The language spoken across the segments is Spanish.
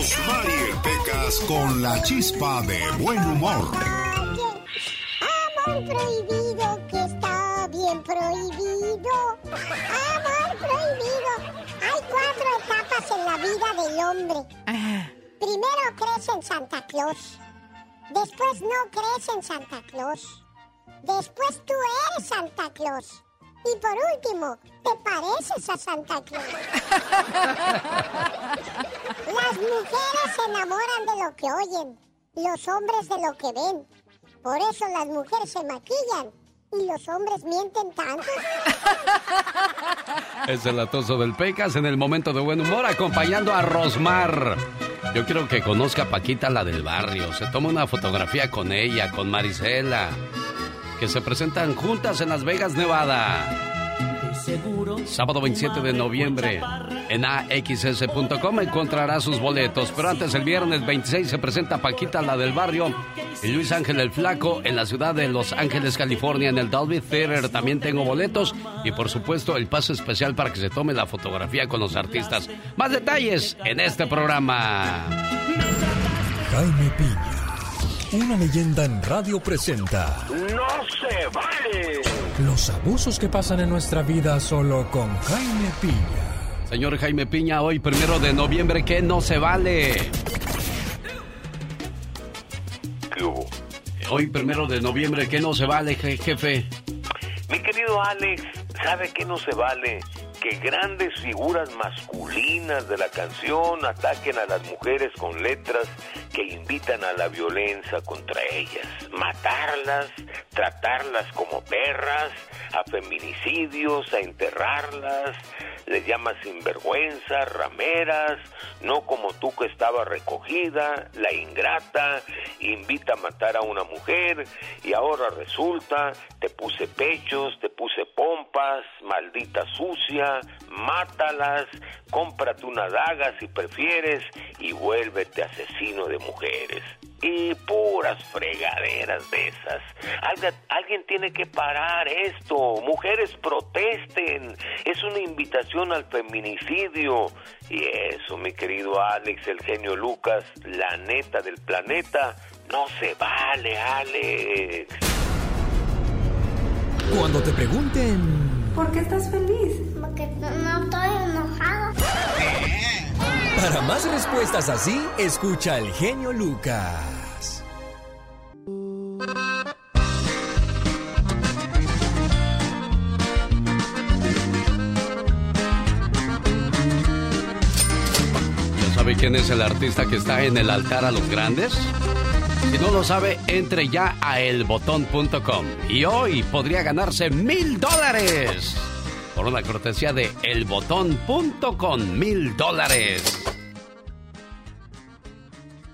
Rosmarie Pecas con la chispa de buen humor. Amor prohibido que está bien prohibido. Amor prohibido. Hay cuatro etapas en la vida del hombre. Primero crees en Santa Claus. Después no crees en Santa Claus. Después tú eres Santa Claus. Y por último, te pareces a Santa Claus. Las mujeres se enamoran de lo que oyen, los hombres de lo que ven. Por eso las mujeres se maquillan y los hombres mienten tanto. Es el atoso del Pecas en el momento de buen humor acompañando a Rosmar. Yo quiero que conozca a Paquita la del barrio. Se toma una fotografía con ella, con Marisela que se presentan juntas en Las Vegas, Nevada. Sábado 27 de noviembre en axs.com encontrará sus boletos. Pero antes, el viernes 26 se presenta Paquita, la del barrio, y Luis Ángel el Flaco en la ciudad de Los Ángeles, California, en el Dolby Theater. También tengo boletos y, por supuesto, el paso especial para que se tome la fotografía con los artistas. Más detalles en este programa. Jaime Piña una leyenda en radio presenta. ¡No se vale! Los abusos que pasan en nuestra vida solo con Jaime Piña. Señor Jaime Piña, hoy primero de noviembre, ¿qué no se vale? ¿Qué hubo? Hoy primero de noviembre, ¿qué no se vale, jefe? Mi querido Alex, ¿sabe qué no se vale? Que grandes figuras masculinas de la canción ataquen a las mujeres con letras que invitan a la violencia contra ellas, matarlas, tratarlas como perras, a feminicidios, a enterrarlas, les llama sinvergüenza, rameras, no como tú que estaba recogida, la ingrata, invita a matar a una mujer y ahora resulta, te puse pechos, te puse pompas, maldita sucia, mátalas, cómprate una daga si prefieres y vuélvete asesino de mujeres y puras fregaderas de esas. Alguien, tiene que parar esto. Mujeres protesten. Es una invitación al feminicidio. Y eso, mi querido Alex, el genio Lucas, la neta del planeta, no se vale, Alex. Cuando te pregunten... ¿Por qué estás feliz? Porque no estoy enojado. Para más respuestas así, escucha al genio Lucas. ¿Ya sabe quién es el artista que está en el altar a los grandes? Si no lo sabe, entre ya a elbotón.com y hoy podría ganarse mil dólares por una cortesía de elbotón.com, mil dólares.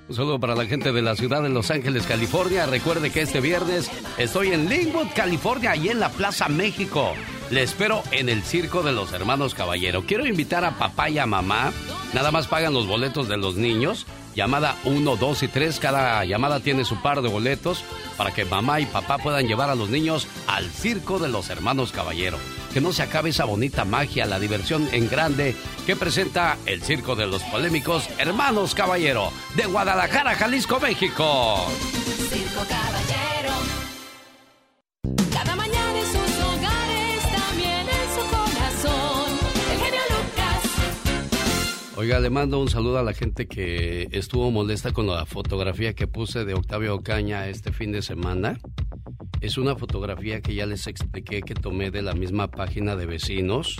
Un saludo para la gente de la ciudad de Los Ángeles, California. Recuerde que este viernes estoy en Linwood, California, y en la Plaza México. Le espero en el Circo de los Hermanos Caballero. Quiero invitar a papá y a mamá. Nada más pagan los boletos de los niños. Llamada 1, 2 y 3. Cada llamada tiene su par de boletos para que mamá y papá puedan llevar a los niños al Circo de los Hermanos Caballero que no se acabe esa bonita magia, la diversión en grande que presenta el Circo de los Polémicos Hermanos Caballero de Guadalajara, Jalisco, México. Circo Caballero. Oiga, le mando un saludo a la gente que estuvo molesta con la fotografía que puse de Octavio Ocaña este fin de semana. Es una fotografía que ya les expliqué que tomé de la misma página de vecinos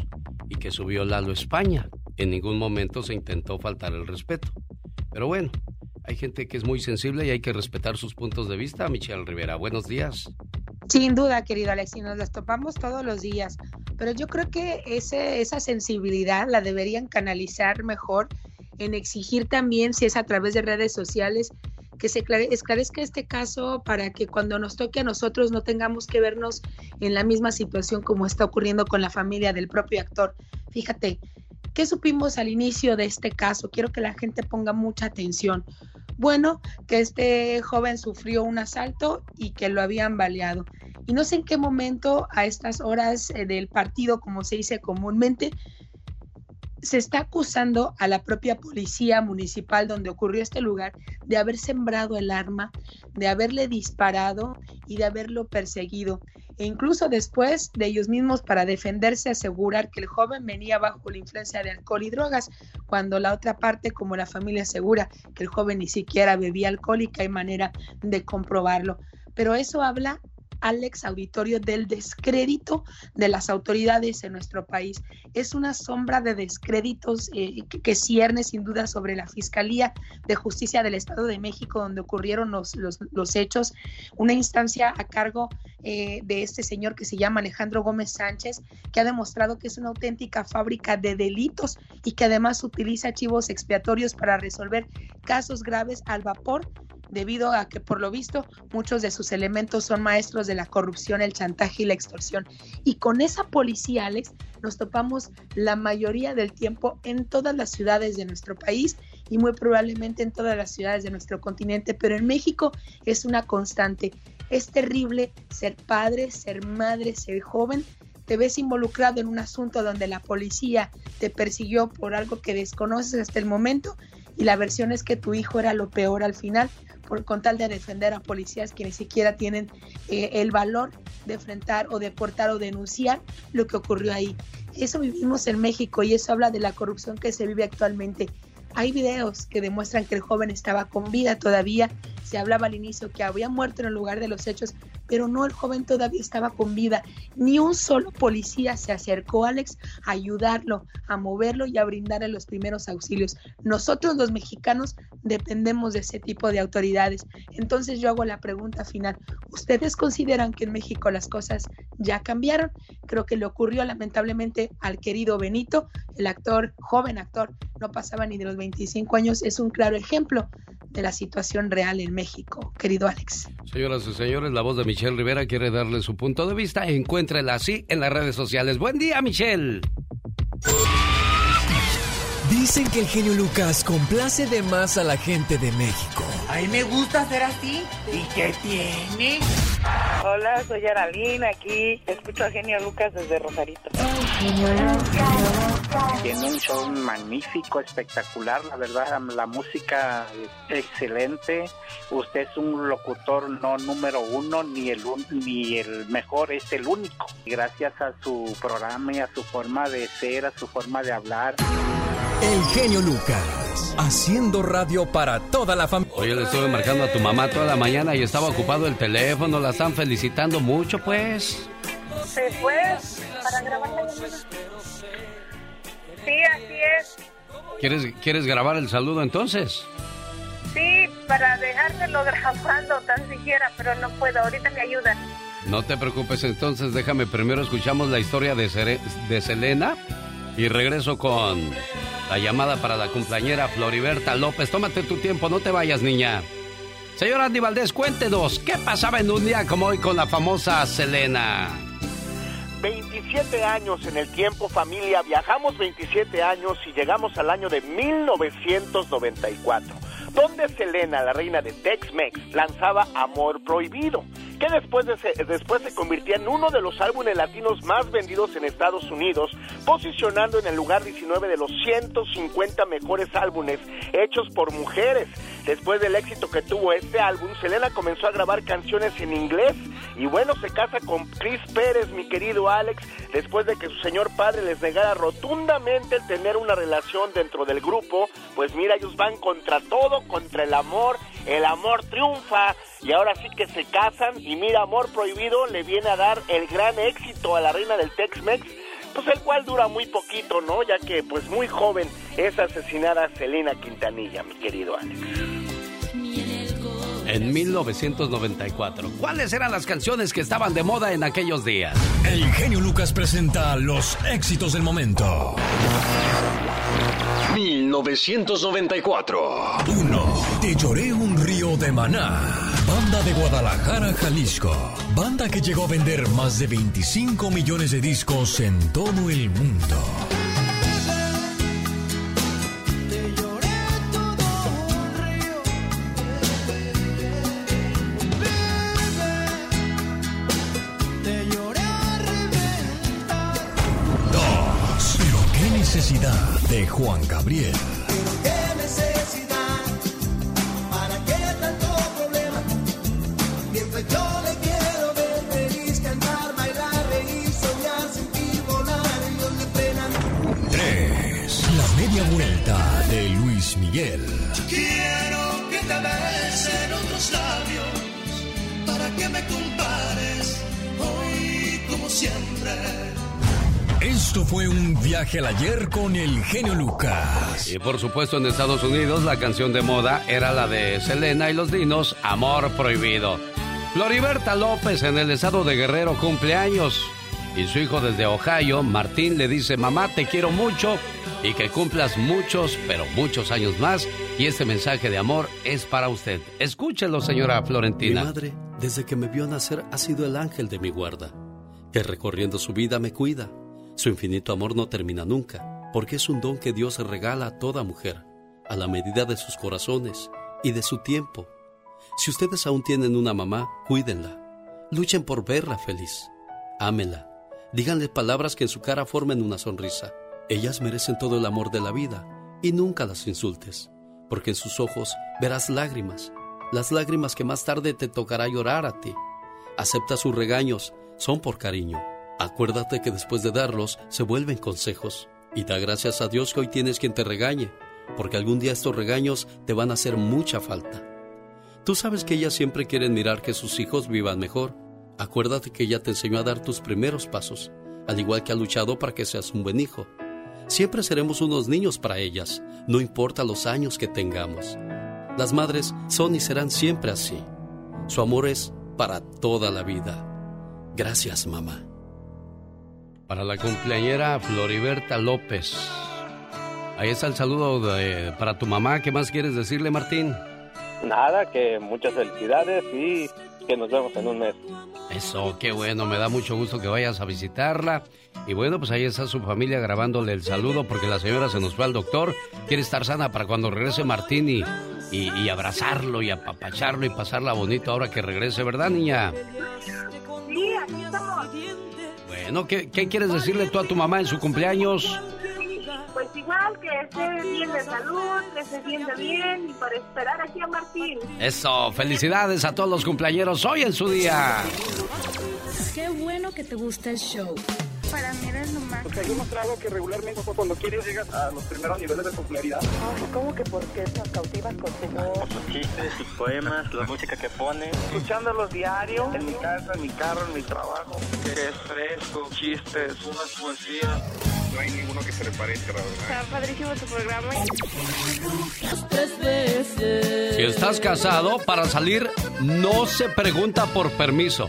y que subió Lalo España. En ningún momento se intentó faltar el respeto. Pero bueno, hay gente que es muy sensible y hay que respetar sus puntos de vista. Michelle Rivera, buenos días. Sin duda, querido Alex, y nos las topamos todos los días. Pero yo creo que ese, esa sensibilidad la deberían canalizar mejor en exigir también, si es a través de redes sociales, que se esclarezca este caso para que cuando nos toque a nosotros no tengamos que vernos en la misma situación como está ocurriendo con la familia del propio actor. Fíjate, ¿qué supimos al inicio de este caso? Quiero que la gente ponga mucha atención. Bueno, que este joven sufrió un asalto y que lo habían baleado. Y no sé en qué momento, a estas horas eh, del partido, como se dice comúnmente, se está acusando a la propia policía municipal donde ocurrió este lugar de haber sembrado el arma, de haberle disparado y de haberlo perseguido. E incluso después de ellos mismos para defenderse asegurar que el joven venía bajo la influencia de alcohol y drogas, cuando la otra parte, como la familia asegura que el joven ni siquiera bebía alcohol y que hay manera de comprobarlo. Pero eso habla Alex Auditorio del descrédito de las autoridades en nuestro país. Es una sombra de descréditos eh, que, cierne sin duda sobre la Fiscalía de Justicia del Estado de México, donde ocurrieron los, los, hechos, una instancia a cargo eh, de este señor que se llama Alejandro Gómez Sánchez, que ha demostrado que es una auténtica fábrica de delitos y que además utiliza archivos expiatorios para resolver casos graves al vapor debido a que por lo visto muchos de sus elementos son maestros de la corrupción, el chantaje y la extorsión. Y con esa policía, Alex, nos topamos la mayoría del tiempo en todas las ciudades de nuestro país y muy probablemente en todas las ciudades de nuestro continente, pero en México es una constante. Es terrible ser padre, ser madre, ser joven. Te ves involucrado en un asunto donde la policía te persiguió por algo que desconoces hasta el momento y la versión es que tu hijo era lo peor al final por, con tal de defender a policías que ni siquiera tienen eh, el valor de enfrentar o de portar o denunciar lo que ocurrió ahí. Eso vivimos en México y eso habla de la corrupción que se vive actualmente. Hay videos que demuestran que el joven estaba con vida todavía. Se hablaba al inicio que había muerto en el lugar de los hechos, pero no, el joven todavía estaba con vida. Ni un solo policía se acercó a Alex a ayudarlo, a moverlo y a brindarle los primeros auxilios. Nosotros los mexicanos dependemos de ese tipo de autoridades. Entonces yo hago la pregunta final. ¿Ustedes consideran que en México las cosas ya cambiaron? Creo que le ocurrió lamentablemente al querido Benito, el actor, joven actor, no pasaba ni de los 25 años, es un claro ejemplo de la situación real en México, querido Alex. Señoras y señores, la voz de Michelle Rivera quiere darle su punto de vista. Encuéntrela así en las redes sociales. Buen día, Michelle. Dicen que el genio Lucas complace de más a la gente de México. A mí me gusta ser así. ¿Y qué tiene? Hola, soy Aralina aquí. Escucho a Genio Lucas desde Rosarito. Tiene un show magnífico, espectacular, la verdad, la música es excelente. Usted es un locutor no número uno, ni el, ni el mejor, es el único. Gracias a su programa y a su forma de ser, a su forma de hablar. El genio Lucas, haciendo radio para toda la familia. Oye, le estuve marcando a tu mamá toda la mañana y estaba ocupado el teléfono, la están felicitando mucho, pues. Sí, pues, para grabar la Sí, así es. ¿Quieres, ¿Quieres grabar el saludo entonces? Sí, para dejárselo grabando tan siquiera, pero no puedo, ahorita me ayudan. No te preocupes, entonces déjame primero escuchamos la historia de, de Selena y regreso con la llamada para la cumpleañera Floriberta López. Tómate tu tiempo, no te vayas, niña. Señor Andy Valdés, cuéntenos, ¿qué pasaba en un día como hoy con la famosa Selena? 27 años en el tiempo, familia. Viajamos 27 años y llegamos al año de 1994 donde Selena, la reina de Tex-Mex, lanzaba Amor Prohibido, que después, de después se convirtió en uno de los álbumes latinos más vendidos en Estados Unidos, posicionando en el lugar 19 de los 150 mejores álbumes hechos por mujeres. Después del éxito que tuvo este álbum, Selena comenzó a grabar canciones en inglés y bueno, se casa con Chris Pérez, mi querido Alex, después de que su señor padre les negara rotundamente tener una relación dentro del grupo, pues mira, ellos van contra todo, contra el amor, el amor triunfa y ahora sí que se casan y mira, Amor Prohibido le viene a dar el gran éxito a la reina del Tex-Mex pues el cual dura muy poquito, ¿no? Ya que pues muy joven es asesinada Selena Quintanilla, mi querido Alex. En 1994, ¿cuáles eran las canciones que estaban de moda en aquellos días? El genio Lucas presenta los éxitos del momento. 1994. 1. Te lloré un río de maná. Banda de Guadalajara, Jalisco. Banda que llegó a vender más de 25 millones de discos en todo el mundo. Juan Gabriel. Un viaje al ayer con el genio Lucas. Y por supuesto en Estados Unidos la canción de moda era la de Selena y los Dinos, Amor Prohibido. Floriberta López en el estado de Guerrero cumpleaños. Y su hijo desde Ohio, Martín, le dice, mamá, te quiero mucho y que cumplas muchos, pero muchos años más. Y este mensaje de amor es para usted. Escúchelo, señora Florentina. Mi madre, desde que me vio nacer, ha sido el ángel de mi guarda, que recorriendo su vida me cuida. Su infinito amor no termina nunca, porque es un don que Dios regala a toda mujer, a la medida de sus corazones y de su tiempo. Si ustedes aún tienen una mamá, cuídenla. Luchen por verla feliz. Ámenla. Díganle palabras que en su cara formen una sonrisa. Ellas merecen todo el amor de la vida y nunca las insultes, porque en sus ojos verás lágrimas, las lágrimas que más tarde te tocará llorar a ti. Acepta sus regaños, son por cariño. Acuérdate que después de darlos se vuelven consejos y da gracias a Dios que hoy tienes quien te regañe, porque algún día estos regaños te van a hacer mucha falta. Tú sabes que ellas siempre quieren mirar que sus hijos vivan mejor. Acuérdate que ella te enseñó a dar tus primeros pasos, al igual que ha luchado para que seas un buen hijo. Siempre seremos unos niños para ellas, no importa los años que tengamos. Las madres son y serán siempre así. Su amor es para toda la vida. Gracias, mamá. Para la cumpleañera Floriberta López. Ahí está el saludo de- para tu mamá. ¿Qué más quieres decirle, Martín? Nada, que muchas felicidades y que nos vemos en un mes. Eso, qué bueno, me da mucho gusto que vayas a visitarla. Y bueno, pues ahí está su familia grabándole el saludo porque la señora se nos fue al doctor. Quiere estar sana para cuando regrese Martín y, y, y abrazarlo y apapacharlo y pasarla bonito ahora que regrese, ¿verdad, niña? Sí, aquí estamos. Bueno, ¿qué, qué quieres decirle tú a tu mamá en su cumpleaños? Pues igual, que esté bien de salud, que se sienta bien y para esperar aquí a Martín. Eso, felicidades a todos los cumpleañeros hoy en su día. Qué bueno que te gusta el show. Para mí eres lo más. Pues hay un trago que regularmente cuando quieres llegas a los primeros niveles de popularidad. ¿Cómo que por qué nos cautivas con tu voz? Sus chistes, sus poemas, la música que pone. Escuchándolos diario, en mi casa, en mi carro, en mi trabajo. Que es fresco, chistes, unas poesías. No hay ninguno que se le parezca, la verdad. Está padrísimo tu programa. Si estás casado, para salir no se pregunta por permiso.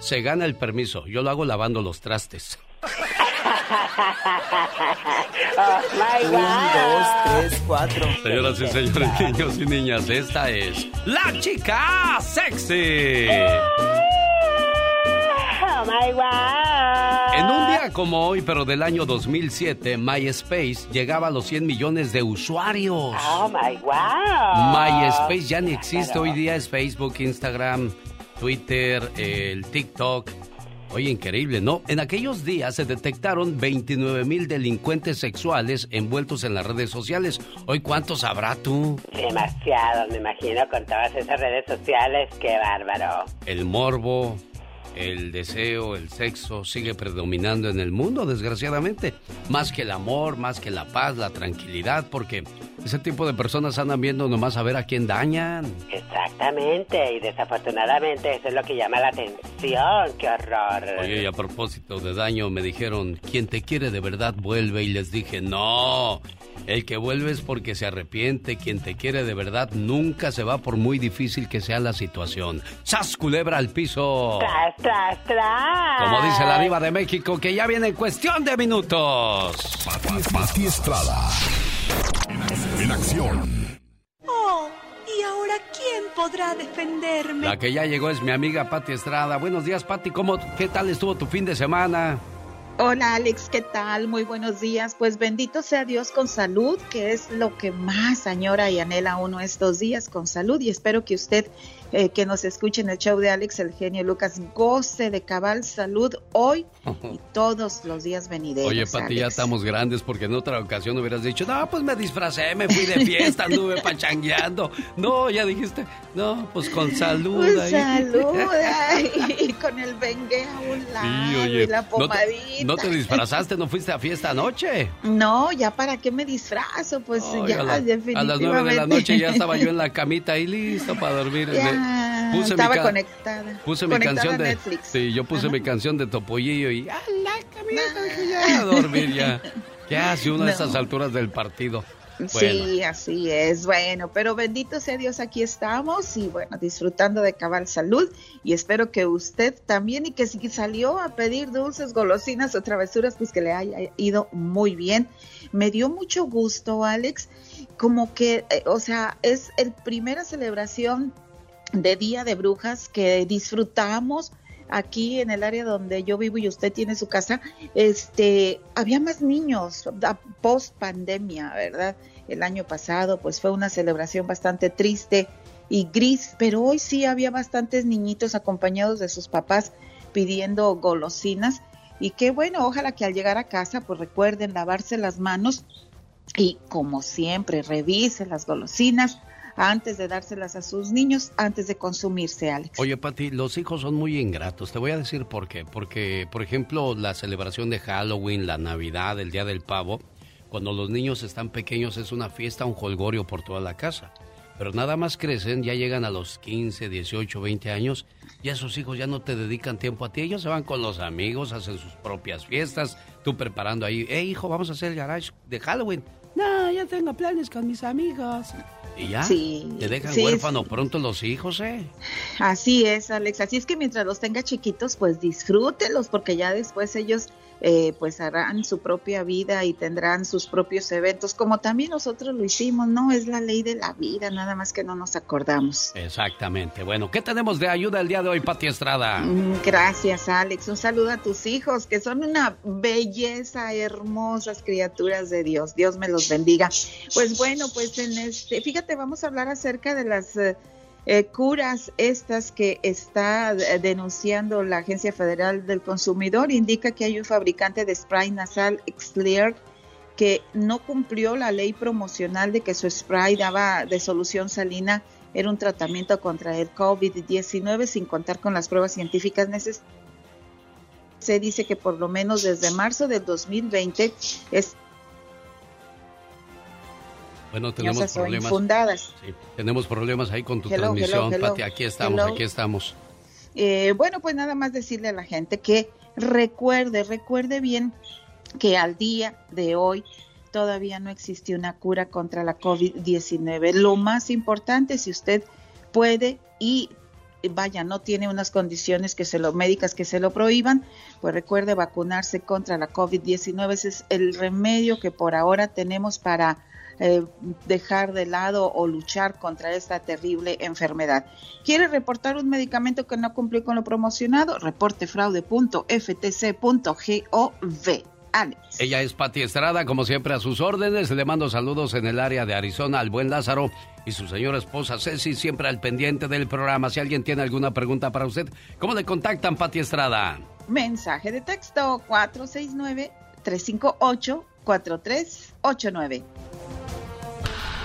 Se gana el permiso. Yo lo hago lavando los trastes. My Un, dos, tres, cuatro. Señoras y señores, niños y niñas, esta es la chica sexy. Oh my God. En un día como hoy, pero del año 2007, MySpace llegaba a los 100 millones de usuarios. Oh my God. MySpace ya ni existe, hoy día es Facebook, Instagram, Twitter, el TikTok. Oye, increíble, ¿no? En aquellos días se detectaron 29 mil delincuentes sexuales envueltos en las redes sociales. Hoy, ¿cuántos habrá tú? Demasiado, me imagino, con todas esas redes sociales. Qué bárbaro. El morbo, el deseo, el sexo sigue predominando en el mundo, desgraciadamente. Más que el amor, más que la paz, la tranquilidad, porque ese tipo de personas andan viendo nomás a ver a quién dañan. Exactamente, y desafortunadamente eso es lo que llama la atención. Qué horror. Oye, y a propósito de daño, me dijeron, quien te quiere de verdad vuelve, y les dije, no. El que vuelve es porque se arrepiente, quien te quiere de verdad nunca se va por muy difícil que sea la situación. ¡Sas culebra al piso! Tras, tras, tras. Como dice la diva de México, que ya viene en cuestión de minutos. Pati, Pati Estrada. En acción. Oh, ¿y ahora quién podrá defenderme? La que ya llegó es mi amiga Pati Estrada. Buenos días, Pati. ¿Cómo, ¿Qué tal estuvo tu fin de semana? Hola Alex, ¿qué tal? Muy buenos días. Pues bendito sea Dios con salud, que es lo que más añora y anhela uno estos días con salud. Y espero que usted eh, que nos escuche en el show de Alex, el genio Lucas, goce de cabal salud hoy y todos los días venideros. Oye, Pati, ya Alex. estamos grandes porque en otra ocasión hubieras dicho, no, pues me disfracé, me fui de fiesta, anduve pachangueando. No, ya dijiste, no, pues con salud. Pues ahí. salud, y con el bengue a un lado Sí, oye, y la ¿no pomadita. te, no te disfrazaste, no fuiste a fiesta anoche? No, ya para qué me disfrazo, pues ya a, la- a definitivamente. las nueve de la noche ya estaba yo en la camita y listo para dormir. Ya, Puse mi estaba conectada. Puse mi conectada canción a de. Netflix. Sí, yo puse mi canción de Topollillo y. ¡A la dije, ya a dormir ya. ¿Qué hace uno a No. estas alturas del partido? Bueno, Sí, así es. Bueno, pero bendito sea Dios, aquí estamos y bueno, disfrutando de cabal salud y espero que usted también y que si salió a pedir dulces, golosinas o travesuras, pues que le haya ido muy bien. Me dio mucho gusto, Alex, como que, eh, o sea, es el primera celebración de Día de Brujas que disfrutamos aquí en el área donde yo vivo y usted tiene su casa, este, había más niños post pandemia, ¿verdad? El año pasado, pues fue una celebración bastante triste y gris, pero hoy sí había bastantes niñitos acompañados de sus papás pidiendo golosinas y qué bueno, ojalá que al llegar a casa pues recuerden lavarse las manos y como siempre revise las golosinas antes de dárselas a sus niños, antes de consumirse, Alex. Oye, Pati, los hijos son muy ingratos. Te voy a decir por qué. Porque, por ejemplo, la celebración de Halloween, la Navidad, el Día del Pavo, cuando los niños están pequeños es una fiesta, un jolgorio por toda la casa. Pero nada más crecen, ya llegan a los 15, 18, 20 años, ya esos hijos ya no te dedican tiempo a ti. Ellos se van con los amigos, hacen sus propias fiestas, tú preparando ahí, hey hijo, vamos a hacer el garage de Halloween. No, ya tengo planes con mis amigos. Y ya, Sí, te dejan sí, huérfano pronto los hijos, ¿eh? Así es, Alex. Así es que mientras los tenga chiquitos, pues disfrútelos, porque ya después ellos eh, pues harán su propia vida y tendrán sus propios eventos, como también nosotros lo hicimos, ¿no? Es la ley de la vida, nada más que no nos acordamos. Exactamente. Bueno, ¿qué tenemos de ayuda el día de hoy, Pati Estrada? Mm, Gracias, Alex. Un saludo a tus hijos, que son una belleza, hermosas criaturas de Dios. Dios me los bendiga. Pues bueno, pues en este, fíjate, vamos a hablar acerca de las eh, eh, curas estas que está denunciando la Agencia Federal del Consumidor. Indica que hay un fabricante de spray nasal Xlear que no cumplió la ley promocional de que su spray daba de solución salina era un tratamiento contra el COVID-19 sin contar con las pruebas científicas necesarias. Se dice que por lo menos desde marzo del 2020 es Bueno, tenemos problemas. infundadas. Sí, tenemos problemas ahí con tu Hello, transmisión, hello, hello. Pati. Aquí estamos, aquí estamos. Eh, bueno, pues nada más decirle a la gente que recuerde, recuerde bien que al día de hoy todavía no existe una cura contra la COVID-19. Lo más importante, si usted puede y vaya, no tiene unas condiciones que se lo médicas que se lo prohíban, pues recuerde vacunarse contra la COVID-19. Ese es el remedio que por ahora tenemos para eh, dejar de lado o luchar contra esta terrible enfermedad. ¿Quiere reportar un medicamento que no cumplió con lo promocionado? Reporte fraude.ftc.gov. Alex. Ella es Pati Estrada, como siempre a sus órdenes. Le mando saludos en el área de Arizona al buen Lázaro y su señora esposa Ceci, siempre al pendiente del programa. Si alguien tiene alguna pregunta para usted, ¿cómo le contactan, Pati Estrada? Mensaje de texto 469-358-4389.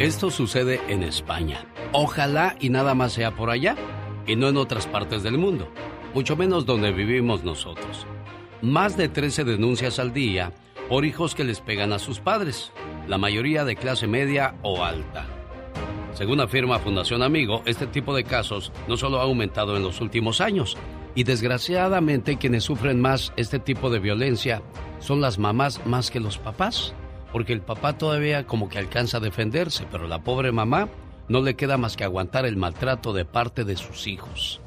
Esto sucede en España. Ojalá y nada más sea por allá y no en otras partes del mundo, mucho menos donde vivimos nosotros. Más de 13 denuncias al día por hijos que les pegan a sus padres, la mayoría de clase media o alta. Según afirma Fundación Amigo, este tipo de casos no solo ha aumentado en los últimos años, Y desgraciadamente quienes sufren más este tipo de violencia son las mamás más que los papás, porque el papá todavía como que alcanza a defenderse, pero la pobre mamá no le queda más que aguantar el maltrato de parte de sus hijos.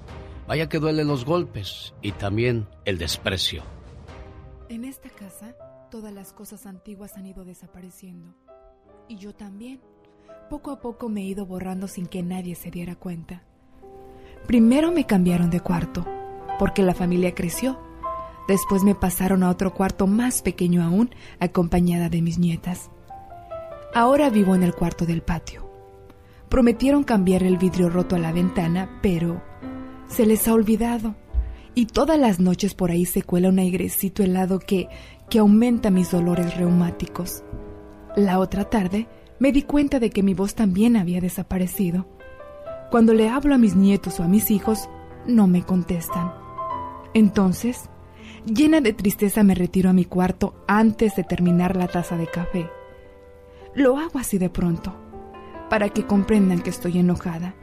Vaya que duelen los golpes y también el desprecio. En esta casa, todas las cosas antiguas han ido desapareciendo. Y yo también. Poco a poco me he ido borrando sin que nadie se diera cuenta. Primero me cambiaron de cuarto, porque la familia creció. Después me pasaron a otro cuarto más pequeño aún, acompañada de mis nietas. Ahora vivo en el cuarto del patio. Prometieron cambiar el vidrio roto a la ventana, pero se les ha olvidado. Y todas las noches por ahí se cuela un airecito helado que, que aumenta mis dolores reumáticos. La otra tarde me di cuenta de que mi voz también había desaparecido. Cuando le hablo a mis nietos o a mis hijos, no me contestan. Entonces, llena de tristeza me retiro a mi cuarto antes de terminar la taza de café. Lo hago así de pronto, para que comprendan que estoy enojada,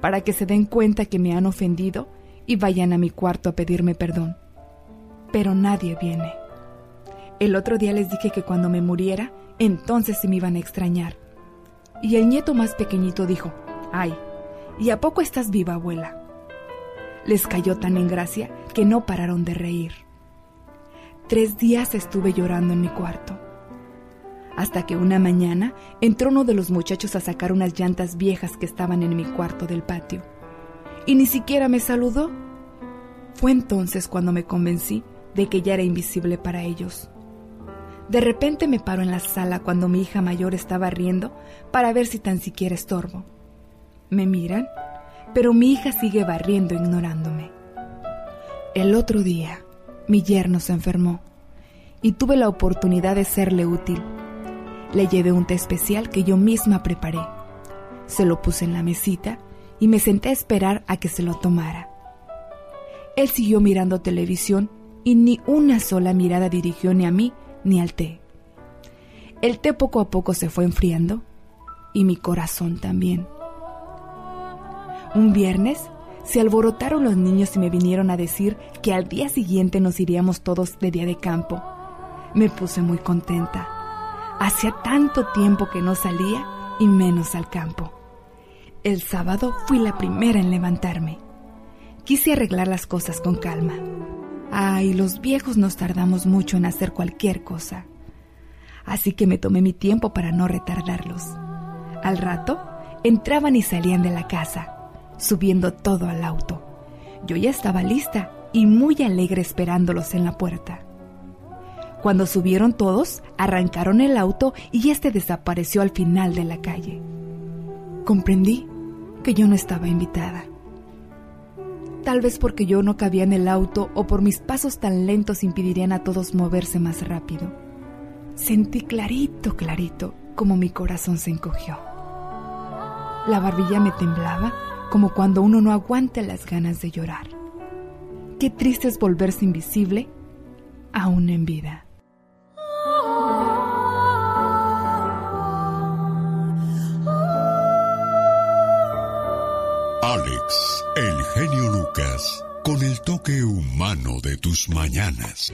para que se den cuenta que me han ofendido y vayan a mi cuarto a pedirme perdón. Pero nadie viene. El otro día les dije que cuando me muriera, entonces sí me iban a extrañar. Y el nieto más pequeñito dijo, ay, ¿y a poco estás viva, abuela? Les cayó tan en gracia que no pararon de reír. Tres días estuve llorando en mi cuarto. Hasta que una mañana entró uno de los muchachos a sacar unas llantas viejas que estaban en mi cuarto del patio. Y ni siquiera me saludó. Fue entonces cuando me convencí de que ya era invisible para ellos. De repente me paro en la sala cuando mi hija mayor estaba riendo para ver si tan siquiera estorbo. Me miran, pero mi hija sigue barriendo ignorándome. El otro día, mi yerno se enfermó y tuve la oportunidad de serle útil. Le llevé un té especial que yo misma preparé. Se lo puse en la mesita y me senté a esperar a que se lo tomara. Él siguió mirando televisión y ni una sola mirada dirigió ni a mí ni al té. El té poco a poco se fue enfriando y mi corazón también. Un viernes se alborotaron los niños y me vinieron a decir que al día siguiente nos iríamos todos de día de campo. Me puse muy contenta. Hacía tanto tiempo que no salía y menos al campo. El sábado fui la primera en levantarme. Quise arreglar las cosas con calma. Ay, los viejos nos tardamos mucho en hacer cualquier cosa. Así que me tomé mi tiempo para no retardarlos. Al rato, entraban y salían de la casa, subiendo todo al auto. Yo ya estaba lista y muy alegre esperándolos en la puerta. Cuando subieron todos, arrancaron el auto y este desapareció al final de la calle. Comprendí que yo no estaba invitada tal vez porque yo no cabía en el auto o por mis pasos tan lentos impedirían a todos moverse más rápido. Sentí clarito, clarito, como mi corazón se encogió. La barbilla me temblaba como cuando uno no aguanta las ganas de llorar. Qué triste es volverse invisible aún en vida. Alex, el genio Lucas, con el toque humano de tus mañanas.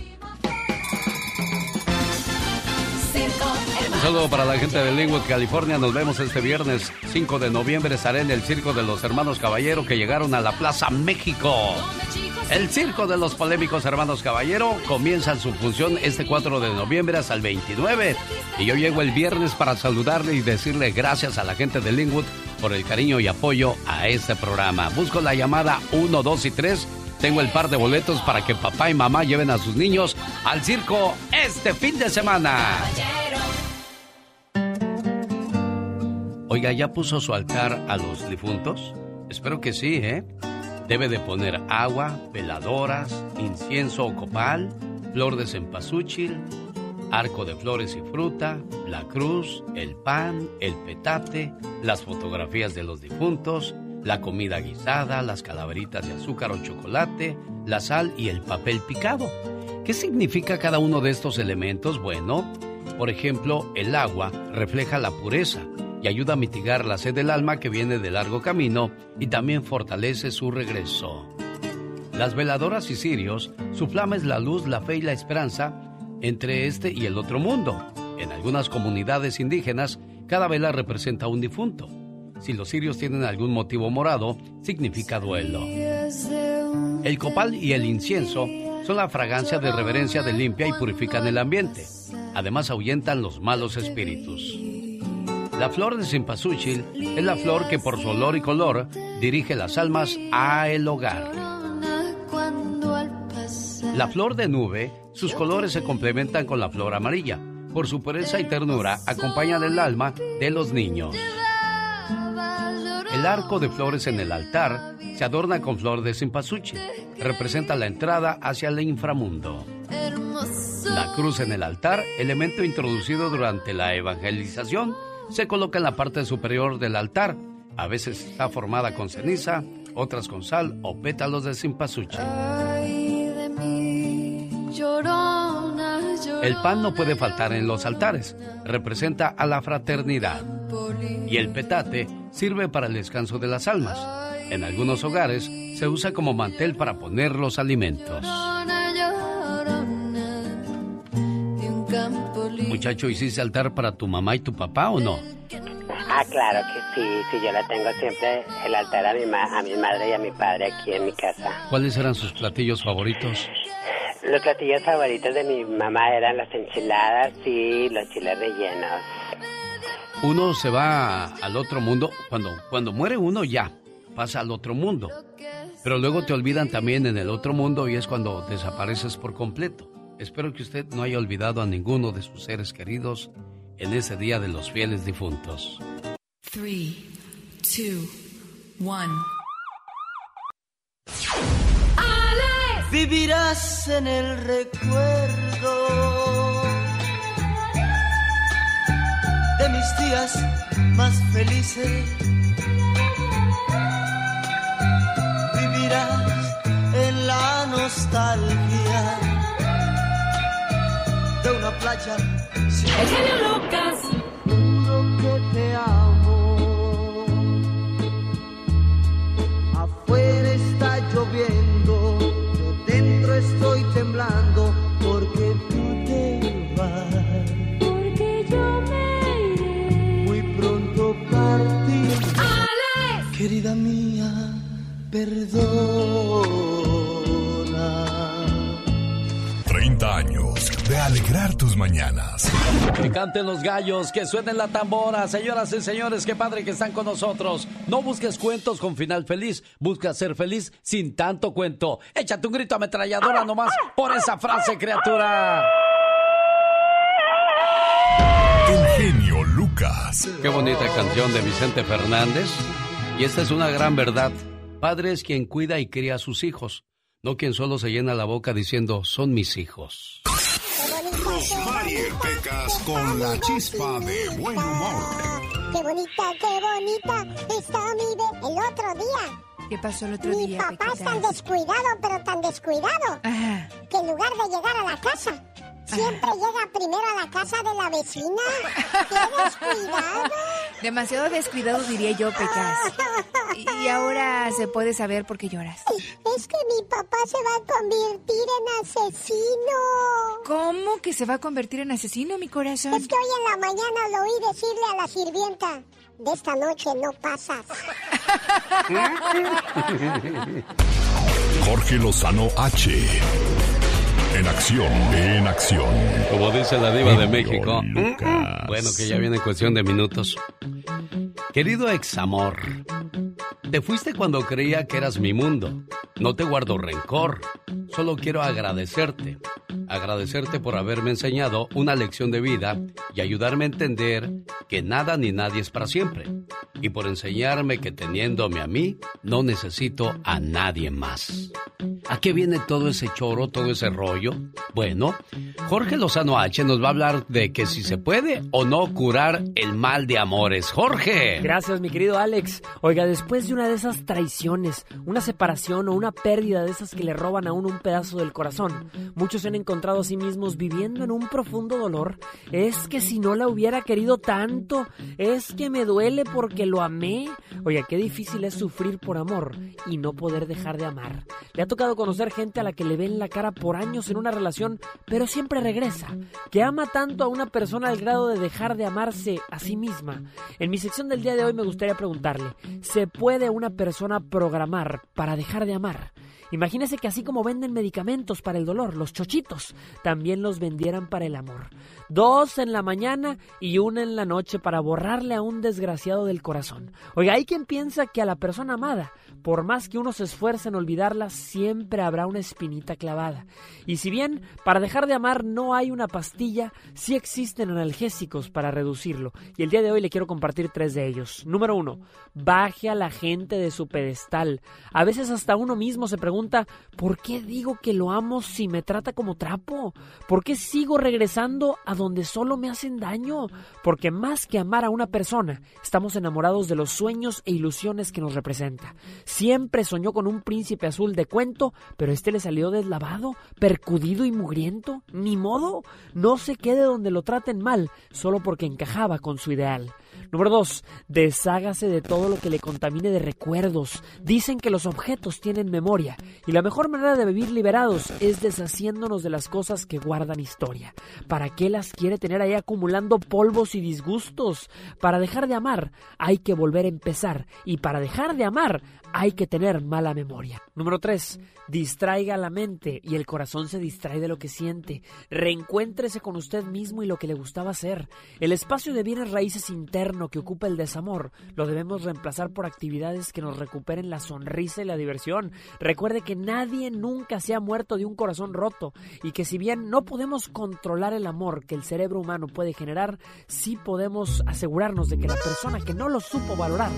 Saludo para la gente de Linwood, California. Nos vemos este viernes 5 de noviembre. Estaré en el Circo de los Hermanos Caballero que llegaron a la Plaza México. El Circo de los Polémicos Hermanos Caballero comienza su función este 4 de noviembre hasta el 29. Y yo llego el viernes para saludarle y decirle gracias a la gente de Linwood por el cariño y apoyo a este programa. Busco la llamada 1, 2 y 3. Tengo el par de boletos para que papá y mamá lleven a sus niños al circo este fin de semana. Oiga, ¿ya puso su altar a los difuntos? Espero que sí, ¿eh? Debe de poner agua, veladoras, incienso o copal, flor de cempasúchil, arco de flores y fruta, la cruz, el pan, el petate, las fotografías de los difuntos, la comida guisada, las calaveritas de azúcar o chocolate, la sal y el papel picado. ¿Qué significa cada uno de estos elementos? Bueno, por ejemplo, el agua refleja la pureza y ayuda a mitigar la sed del alma que viene de largo camino y también fortalece su regreso. Las veladoras y cirios, su flama es la luz, la fe y la esperanza entre este y el otro mundo. En algunas comunidades indígenas, cada vela representa un difunto. Si los cirios tienen algún motivo morado, significa duelo. El copal y el incienso son la fragancia de reverencia de limpia y purifican el ambiente. Además ahuyentan los malos espíritus. La flor de cempasúchil es la flor que por su olor y color dirige las almas a el hogar. La flor de nube, sus colores se complementan con la flor amarilla. Por su pureza y ternura acompañan el alma de los niños. El arco de flores en el altar se adorna con flor de cempasúchil. Representa la entrada hacia el inframundo. La cruz en el altar, elemento introducido durante la evangelización, se coloca en la parte superior del altar. A veces está formada con ceniza, otras con sal o pétalos de cempasúchil. El pan no puede faltar en los altares. Representa a la fraternidad. Y el petate sirve para el descanso de las almas. En algunos hogares se usa como mantel para poner los alimentos. Muchacho, ¿hiciste altar para tu mamá y tu papá o no? Ah, claro que sí, sí, yo la tengo siempre el altar a mi, ma- a mi madre y a mi padre aquí en mi casa. ¿Cuáles eran sus platillos favoritos? Los platillos favoritos de mi mamá eran las enchiladas y los chiles rellenos. Uno se va al otro mundo, cuando, cuando muere uno ya, pasa al otro mundo. Pero luego te olvidan también en el otro mundo y es cuando desapareces por completo. Espero que usted no haya olvidado a ninguno de sus seres queridos en ese día de los fieles difuntos. Three, two, one. Vivirás en el recuerdo de mis días más felices. Vivirás en la nostalgia una playa. sin- El genio Lucas. Juro que te amo. Afuera está lloviendo, yo dentro estoy temblando porque tú te vas. Porque yo me iré. Muy pronto partir. ¡Alex! Querida mía, perdona. 30 años alegrar tus mañanas. Que canten los gallos, que suenen la tambora. Señoras y señores, qué padre que están con nosotros. No busques cuentos con final feliz, busca ser feliz sin tanto cuento. Échate un grito ametralladora nomás por esa frase, criatura. El genio Lucas. Qué bonita canción de Vicente Fernández. Y esta es una gran verdad. Padre es quien cuida y cría a sus hijos, no quien solo se llena la boca diciendo son mis hijos. Rosmarie Pecas con la chispa de buen humor. Qué bonita, qué bonita está mi be- El otro día, ¿Qué pasó el otro mi día, papá es tan descuidado, pero tan descuidado, que en lugar de llegar a la casa, siempre llega primero a la casa de la vecina. ¡Qué descuidado! demasiado descuidado diría yo, Pecas. Y ahora se puede saber por qué lloras. Es que mi papá se va a convertir en asesino. ¿Cómo que se va a convertir en asesino, mi corazón? Es que hoy en la mañana lo oí decirle a la sirvienta, de esta noche no pasas. Jorge Lozano H. En acción, en acción. Como dice la diva de México. Lucas. Bueno, que ya viene en cuestión de minutos. Querido examor, te fuiste cuando creía que eras mi mundo. No te guardo rencor. Solo quiero agradecerte. Agradecerte por haberme enseñado una lección de vida y ayudarme a entender que nada ni nadie es para siempre. Y por enseñarme que teniéndome a mí, no necesito a nadie más. ¿A qué viene todo ese choro, todo ese rollo? Bueno, Jorge Lozano H nos va a hablar de que si se puede o no curar el mal de amores. Jorge. Gracias, mi querido Alex. Oiga, después de una de esas traiciones, una separación o una pérdida de esas que le roban a uno un pedazo del corazón, muchos se han encontrado a sí mismos viviendo en un profundo dolor? Es que si no la hubiera querido tanto, es que me duele porque lo amé. Oye, qué difícil es sufrir por amor y no poder dejar de amar. Le ha tocado conocer gente a la que le ven la cara por años en una relación, pero siempre regresa, que ama tanto a una persona al grado de dejar de amarse a sí misma. En mi sección del día de hoy me gustaría preguntarle, ¿se puede una persona programar para dejar de amar? Imagínese que así como venden medicamentos para el dolor, los chochitos, también los vendieran para el amor. Dos en la mañana y una en la noche para borrarle a un desgraciado del corazón. Oiga, hay quien piensa que a la persona amada, por más que uno se esfuerce en olvidarla, siempre habrá una espinita clavada. Y si bien para dejar de amar no hay una pastilla, sí existen analgésicos para reducirlo. Y el día de hoy le quiero compartir tres de ellos. Número uno, baje a la gente de su pedestal. A veces hasta uno mismo se pregunta ¿por qué digo que lo amo si me trata como trapo? ¿Por qué sigo regresando a donde solo me hacen daño? Porque más que amar a una persona, estamos enamorados de los sueños e ilusiones que nos representa. Siempre soñó con un príncipe azul de cuento, pero este le salió deslavado, percudido y mugriento. Ni modo, no se quede donde lo traten mal, solo porque encajaba con su ideal. Número 2. Deshágase de todo lo que le contamine de recuerdos. Dicen que los objetos tienen memoria y la mejor manera de vivir liberados es deshaciéndonos de las cosas que guardan historia. ¿Para qué las quiere tener ahí acumulando polvos y disgustos? Para dejar de amar hay que volver a empezar y para dejar de amar hay que tener mala memoria. Número 3. Distraiga la mente y el corazón se distrae de lo que siente. Reencuéntrese con usted mismo y lo que le gustaba hacer. El espacio de bienes raíces interno que ocupa el desamor lo debemos reemplazar por actividades que nos recuperen la sonrisa y la diversión. Recuerde que nadie nunca se ha muerto de un corazón roto y que si bien no podemos controlar el amor que el cerebro humano puede generar, sí podemos asegurarnos de que la persona que no lo supo valorar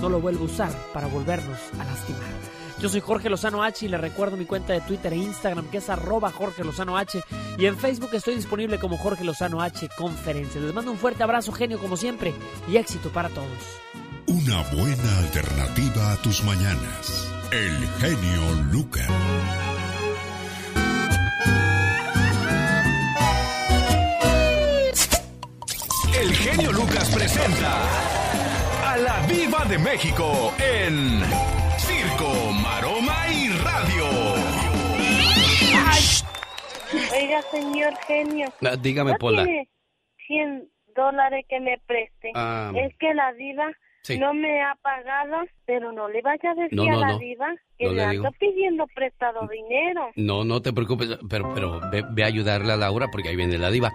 no lo vuelva a usar para volvernos a lastimar. Yo soy Jorge Lozano H y le recuerdo mi cuenta de Twitter e Instagram que es arroba Jorge Lozano H y en Facebook estoy disponible como Jorge Lozano H Conferencia. Les mando un fuerte abrazo, genio, como siempre, y éxito para todos. Una buena alternativa a tus mañanas. El genio Lucas. El genio Lucas presenta Viva de México en Circo, Maroma y Radio. Oiga, señor genio. Ah, dígame, ¿no Pola. tiene 100 dólares que me preste? Ah. Es que la diva Sí. no me ha pagado, pero no le vaya a decir No, no, a la no. diva que No le le ando pidiendo prestado dinero. No, no te preocupes, pero, pero ve, ve a ayudarle a Laura porque ahí viene la diva.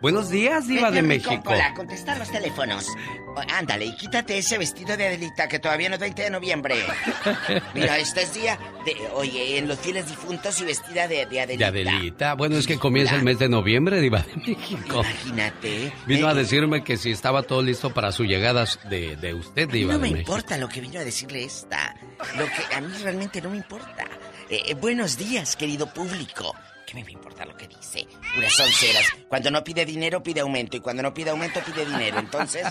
Buenos días, diva de México. Hola, contesta los teléfonos. O- Ándale, y quítate ese vestido de Adelita que todavía no es 20 de noviembre. Mira, este es día de, oye, en los fieles difuntos y vestida de, de De Adelita. Adelita. Bueno, es que comienza el mes de noviembre, diva de México. Imagínate. Vino Eh, a decirme que si estaba todo listo para su llegada de, de usted, diva No de me México. importa lo que vino a decirle esta. Lo que a mí realmente no me importa. Eh, eh, buenos días, querido público. ¿Qué me importa lo que dice? Unas onceras. Cuando no pide dinero, pide aumento. Y cuando no pide aumento, pide dinero. Entonces,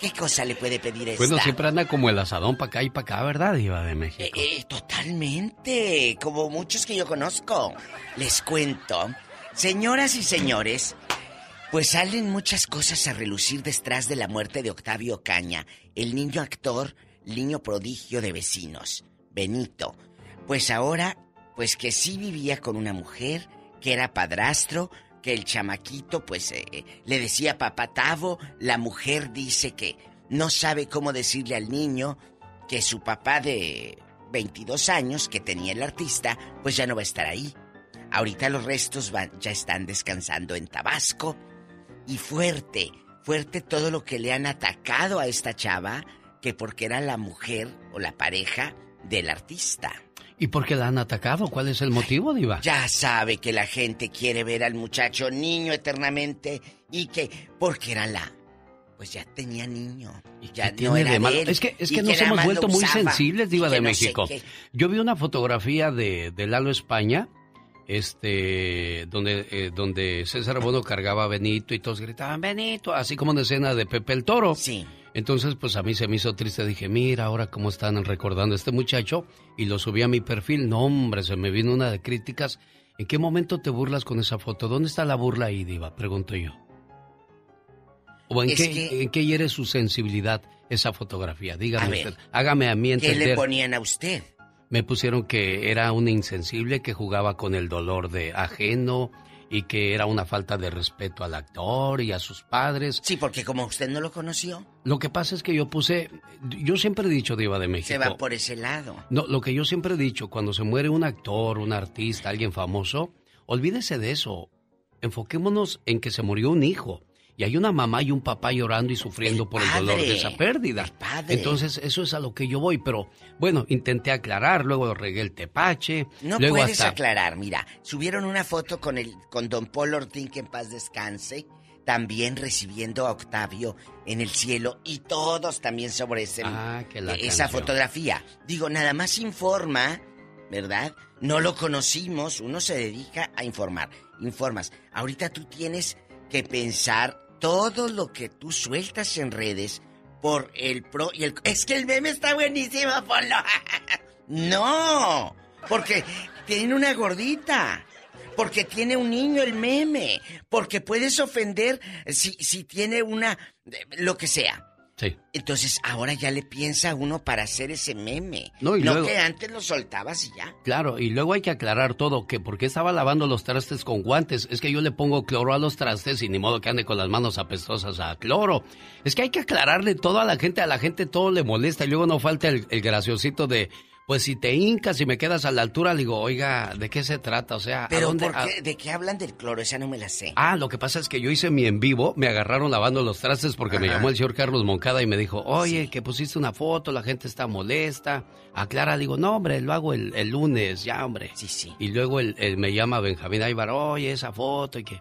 ¿qué cosa le puede pedir esta? Bueno, siempre anda como el asadón para acá y para acá, ¿verdad, diva de México? Eh, totalmente, como muchos que yo conozco. Les cuento, señoras y señores, pues salen muchas cosas a relucir detrás de la muerte de Octavio Caña, el niño actor, niño prodigio de vecinos, Benito. Pues ahora, pues que sí vivía con una mujer, que era padrastro, que el chamaquito, pues eh, le decía papá Tavo, la mujer dice que no sabe cómo decirle al niño que su papá de 22 años que tenía el artista, pues ya no va a estar ahí. Ahorita los restos van, ya están descansando en Tabasco. Y fuerte, fuerte todo lo que le han atacado a esta chava, que porque era la mujer o la pareja del artista. ¿Y por qué la han atacado? ¿Cuál es el motivo, diva? Ya sabe que la gente quiere ver al muchacho niño eternamente y que porque era la pues ya tenía niño. Ya ¿Qué no tiene era de malo? él, Es que, es y que nos hemos vuelto muy sensibles, Diva y de no México. Yo vi una fotografía de, de Lalo España, este, donde, eh, donde César Bono cargaba a Benito y todos gritaban Benito, así como una escena de Pepe el Toro. Sí. Entonces, pues a mí se me hizo triste. Dije, mira, ahora cómo están recordando a este muchacho. Y lo subí a mi perfil. No, hombre, se me vino una de críticas ¿En qué momento te burlas con esa foto? ¿Dónde está la burla ahí, Diva? Pregunto yo. ¿O en, Es qué, que- en qué hiere su sensibilidad esa fotografía? Dígame A ver, usted. Hágame a mí ¿Qué entender. le ponían a usted? Me pusieron que era un insensible que jugaba con el dolor de ajeno y que era una falta de respeto al actor y a sus padres. Sí, porque como usted no lo conoció, Lo que pasa es que yo puse, yo siempre he dicho Diva de México. se va por ese lado. No, lo que yo siempre he dicho, cuando se muere un actor, un artista, alguien famoso, olvídese de eso. Enfoquémonos en que se murió un hijo. Y hay una mamá y un papá llorando y sufriendo por el dolor de esa pérdida. padre. Entonces, eso es a lo que yo voy. Pero, bueno, intenté aclarar, luego regué el tepache. No luego puedes hasta... aclarar, mira, subieron una foto con el con Don Paul Ortín que en paz descanse, también recibiendo a Octavio en el cielo y todos también sobre ese, Ah, esa canción. fotografía. Digo, nada más informa, ¿verdad? No lo conocimos, uno se dedica a informar, informas. Ahorita tú tienes que pensar todo lo que tú sueltas en redes por el pro y el es que el meme está buenísimo, Polo. No, porque tiene una gordita. Porque tiene un niño el meme. Porque puedes ofender si, si tiene una... lo que sea. Sí. Entonces ahora ya le piensa uno para hacer ese meme. No, y luego- que antes lo soltabas y ya. Claro, y luego hay que aclarar todo, que porque estaba lavando los trastes con guantes, es que yo le pongo cloro a los trastes y ni modo que ande con las manos apestosas a cloro. Es que hay que aclararle todo a la gente, a la gente todo le molesta y luego no falta el, el graciosito de, pues si te hincas y me quedas a la altura, le digo, oiga, ¿de qué se trata? O sea, ¿a Pero dónde? ¿por a- ¿de qué hablan del cloro? Esa no me la sé. Ah, lo que pasa es que yo hice mi en vivo, me agarraron lavando los trastes porque me llamó el señor Carlos Moncada y me dijo, oye, que pusiste una foto, la gente está molesta. Aclara, digo, no, hombre, lo hago el, el lunes, ya, hombre. Sí, sí. Y luego el, el- me llama Benjamín Aybar, oye, esa foto y que...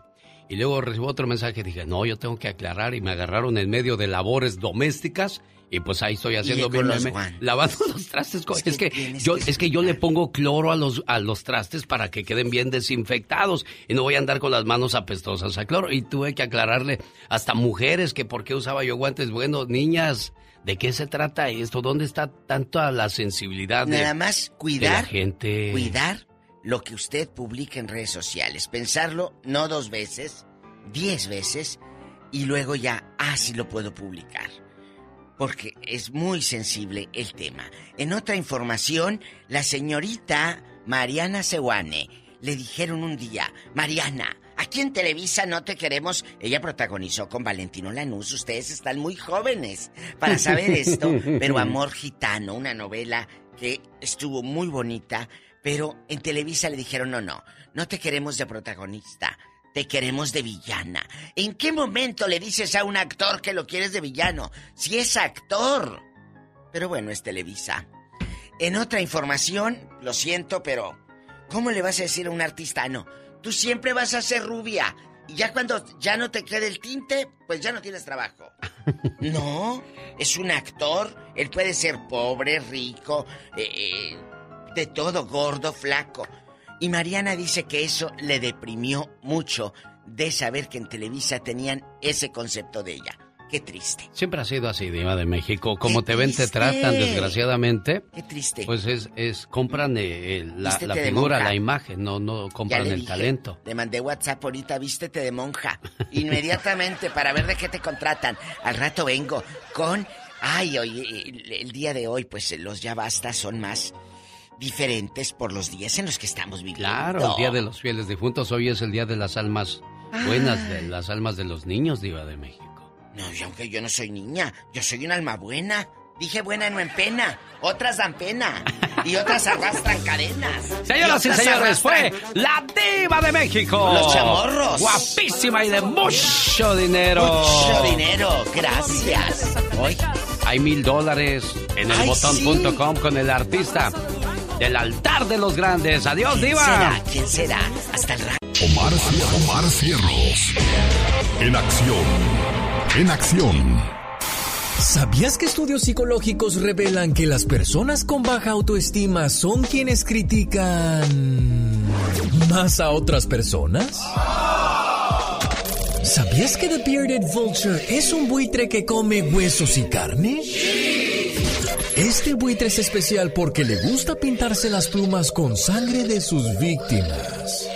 Y luego recibo otro mensaje, dije, no, yo tengo que aclarar y me agarraron en medio de labores domésticas y pues ahí estoy haciendo mi meme, lavando los trastes. con- Es Es, que yo, que es que yo le pongo cloro a los, a los trastes para que queden bien desinfectados y no voy a andar con las manos apestosas a cloro. Y tuve que aclararle hasta mujeres que por qué usaba yo guantes. Bueno, niñas, ¿de qué se trata esto? ¿Dónde está tanta la sensibilidad de, Nada más de la cuidar, gente? cuidar lo que usted publica en redes sociales. Pensarlo no dos veces, diez veces y luego ya, ah, sí lo puedo publicar. Porque es muy sensible el tema. En otra información, la señorita Mariana Sewane le dijeron un día, Mariana, aquí en Televisa no te queremos. Ella protagonizó con Valentino Lanús. Ustedes están muy jóvenes para saber esto. Pero Amor Gitano, una novela que estuvo muy bonita. Pero en Televisa le dijeron, no, no, no te queremos de protagonista. Te queremos de villana. ¿En qué momento le dices a un actor que lo quieres de villano? Si es actor. Pero bueno, es Televisa. En otra información, lo siento, pero ¿cómo le vas a decir a un artista no? Tú siempre vas a ser rubia. Y ya cuando ya no te quede el tinte, pues ya no tienes trabajo. No, es un actor. Él puede ser pobre, rico, eh, eh, de todo, gordo, flaco. Y Mariana dice que eso le deprimió mucho de saber que en Televisa tenían ese concepto de ella. Qué triste. Siempre ha sido así, Diva de México. Como Qué te ven, te tratan, desgraciadamente. Qué triste. Pues es, es compran eh, eh, la, figura, la imagen, no, no compran el dije, talento. Le mandé WhatsApp ahorita, vístete de monja. Inmediatamente para ver de qué te contratan. Al rato vengo con. Ay, hoy, el día de hoy, pues los ya basta son más diferentes por los días en los que estamos viviendo. Claro, el Día de los Fieles Difuntos. Hoy es el Día de las Almas Buenas, de las almas de los niños, Diva de México. No, y aunque yo no soy niña, yo soy un alma buena. Dije buena no en pena. Otras dan pena. Y otras arrastran cadenas. Señoras y señores, fue la Diva de México. Los chamorros. Guapísima y de mucho dinero. Mucho dinero. Gracias. Hoy. Hay mil dólares en Ay, elbotón.com con el artista del altar de los grandes. Adiós, ¿Quién Diva. será? ¿Quién será? Hasta el rato. Omar, Omar Cierros. En acción. En acción. ¿Sabías que estudios psicológicos revelan que las personas con baja autoestima son quienes critican más a otras personas? ¿Sabías que The Bearded Vulture es un buitre que come huesos y carne? Este buitre es especial porque le gusta pintarse las plumas con sangre de sus víctimas.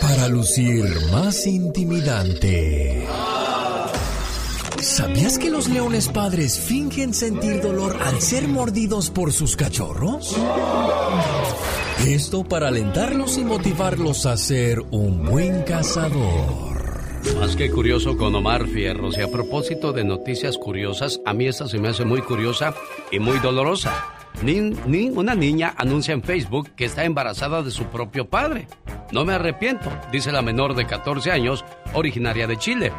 para lucir más intimidante. ¿Sabías que los leones padres fingen sentir dolor al ser mordidos por sus cachorros? Esto para alentarlos y motivarlos a ser un buen cazador. Más que curioso con Omar Fierros. Y a propósito de noticias curiosas, a mí esta se me hace muy curiosa y muy dolorosa. Ni, ni una niña anuncia en Facebook que está embarazada de su propio padre. No me arrepiento, dice la menor de 14 años, originaria de Chile.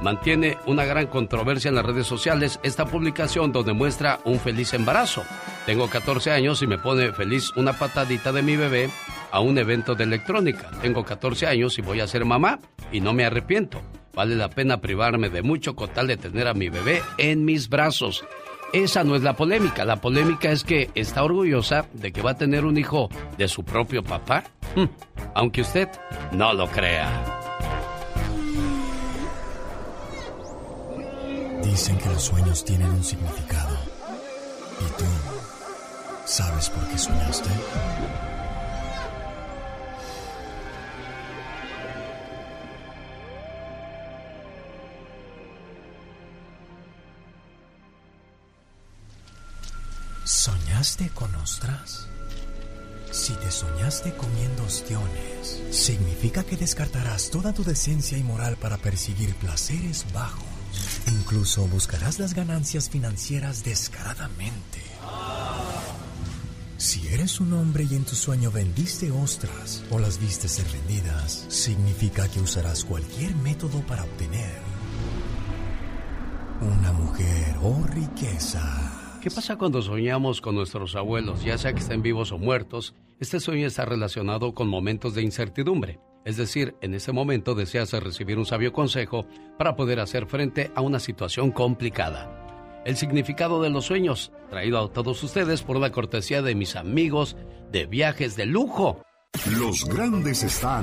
Mantiene una gran controversia en las redes sociales esta publicación donde muestra un feliz embarazo. Tengo 14 años y me pone feliz una patadita de mi bebé a un evento de electrónica. Tengo 14 años y voy a ser mamá y no me arrepiento. Vale la pena privarme de mucho con tal de tener a mi bebé en mis brazos. Esa no es la polémica. La polémica es que está orgullosa de que va a tener un hijo de su propio papá. Hmm, aunque usted no lo crea. Dicen que los sueños tienen un significado. ¿Y tú sabes por qué soñaste? ¿Soñaste con ostras? Si te soñaste comiendo ostiones, significa que descartarás toda tu decencia y moral para perseguir placeres bajos. Incluso buscarás las ganancias financieras descaradamente. Si eres un hombre y en tu sueño vendiste ostras o las viste ser vendidas, significa que usarás cualquier método para obtener una mujer o riqueza. ¿Qué pasa cuando soñamos con nuestros abuelos, ya sea que estén vivos o muertos? Este sueño está relacionado con momentos de incertidumbre. Es decir, en ese momento deseas recibir un sabio consejo para poder hacer frente a una situación complicada. El significado de los sueños, traído a todos ustedes por la cortesía de mis amigos de viajes de lujo. Los grandes están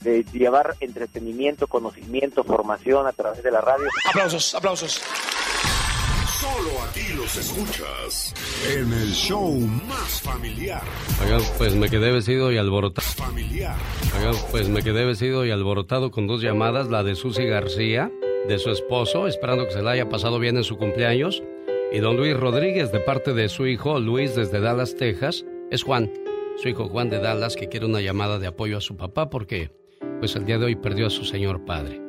de llevar entretenimiento, conocimiento, formación a través de la radio. Aplausos, aplausos. Solo aquí los escuchas en el show más familiar. Oigan, pues me quedé vestido y alborotado. Familiar. Oigan, pues me quedé vestido y alborotado con dos llamadas, la de Susy García, de su esposo, esperando que se la haya pasado bien en su cumpleaños, y don Luis Rodríguez, de parte de su hijo Luis desde Dallas, Texas. Es Juan, su hijo Juan de Dallas, que quiere una llamada de apoyo a su papá porque, pues el día de hoy perdió a su señor padre.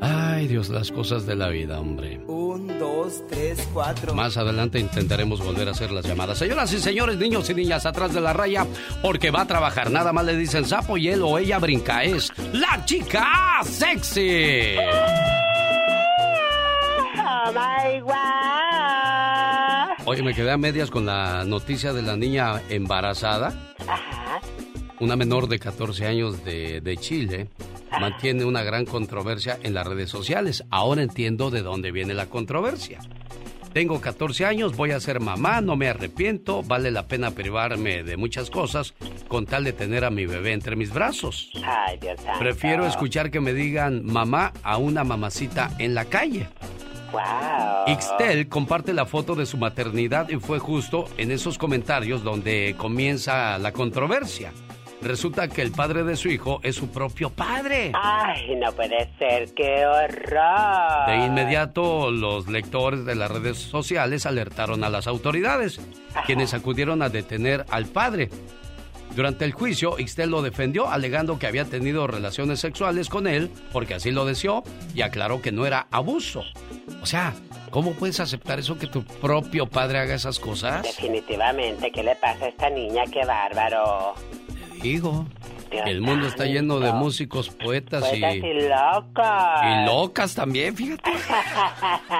Ay, Dios, las cosas de la vida, hombre. Un, dos, tres, cuatro. Más adelante intentaremos volver a hacer las llamadas. Señoras y señores, niños y niñas atrás de la raya, porque va a trabajar. Nada más le dicen sapo y él o ella brinca. Es la chica sexy. Oh my God. Oye, me quedé a medias con la noticia de la niña embarazada. Ajá. Una menor de 14 años de, de Chile mantiene una gran controversia en las redes sociales. Ahora entiendo de dónde viene la controversia. Tengo 14 años, voy a ser mamá, no me arrepiento, vale la pena privarme de muchas cosas con tal de tener a mi bebé entre mis brazos. Ay, Dios santo. Prefiero escuchar que me digan mamá a una mamacita en la calle. Wow. Ixtel comparte la foto de su maternidad y fue justo en esos comentarios donde comienza la controversia. Resulta que el padre de su hijo es su propio padre. Ay, no puede ser, qué horror. De inmediato, los lectores de las redes sociales alertaron a las autoridades, quienes acudieron a detener al padre. Durante el juicio, Ixtel lo defendió alegando que había tenido relaciones sexuales con él porque así lo deseó y aclaró que no era abuso. O sea, ¿cómo puedes aceptar eso que tu propio padre haga esas cosas? Definitivamente, ¿qué le pasa a esta niña? Qué bárbaro. Digo. El mundo está lleno de músicos, poetas y... Poetas y locos. Y locas también, fíjate.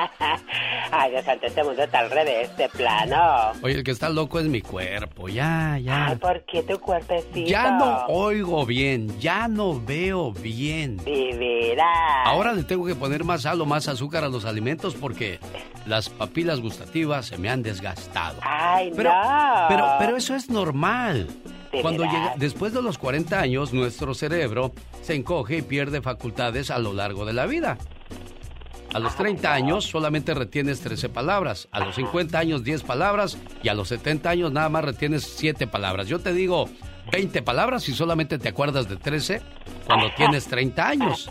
Ay, Dios santo, este mundo está al revés, de plano. Oye, el que está loco es mi cuerpo, ya, ya. Ay, ¿por qué tu cuerpecito? Ya no oigo bien, ya no veo bien. Vivirá. Ahora le tengo que poner más sal o más azúcar a los alimentos porque las papilas gustativas se me han desgastado. Ay, Pero, no. pero, pero eso es normal. ¿De Cuando llega, después de los 40 años, nuestro cerebro se encoge y pierde facultades a lo largo de la vida. A los 30 años solamente retienes 13 palabras, a los 50 años 10 palabras y a los 70 años nada más retienes 7 palabras. Yo te digo 20 palabras y solamente te acuerdas de 13 cuando tienes 30 años.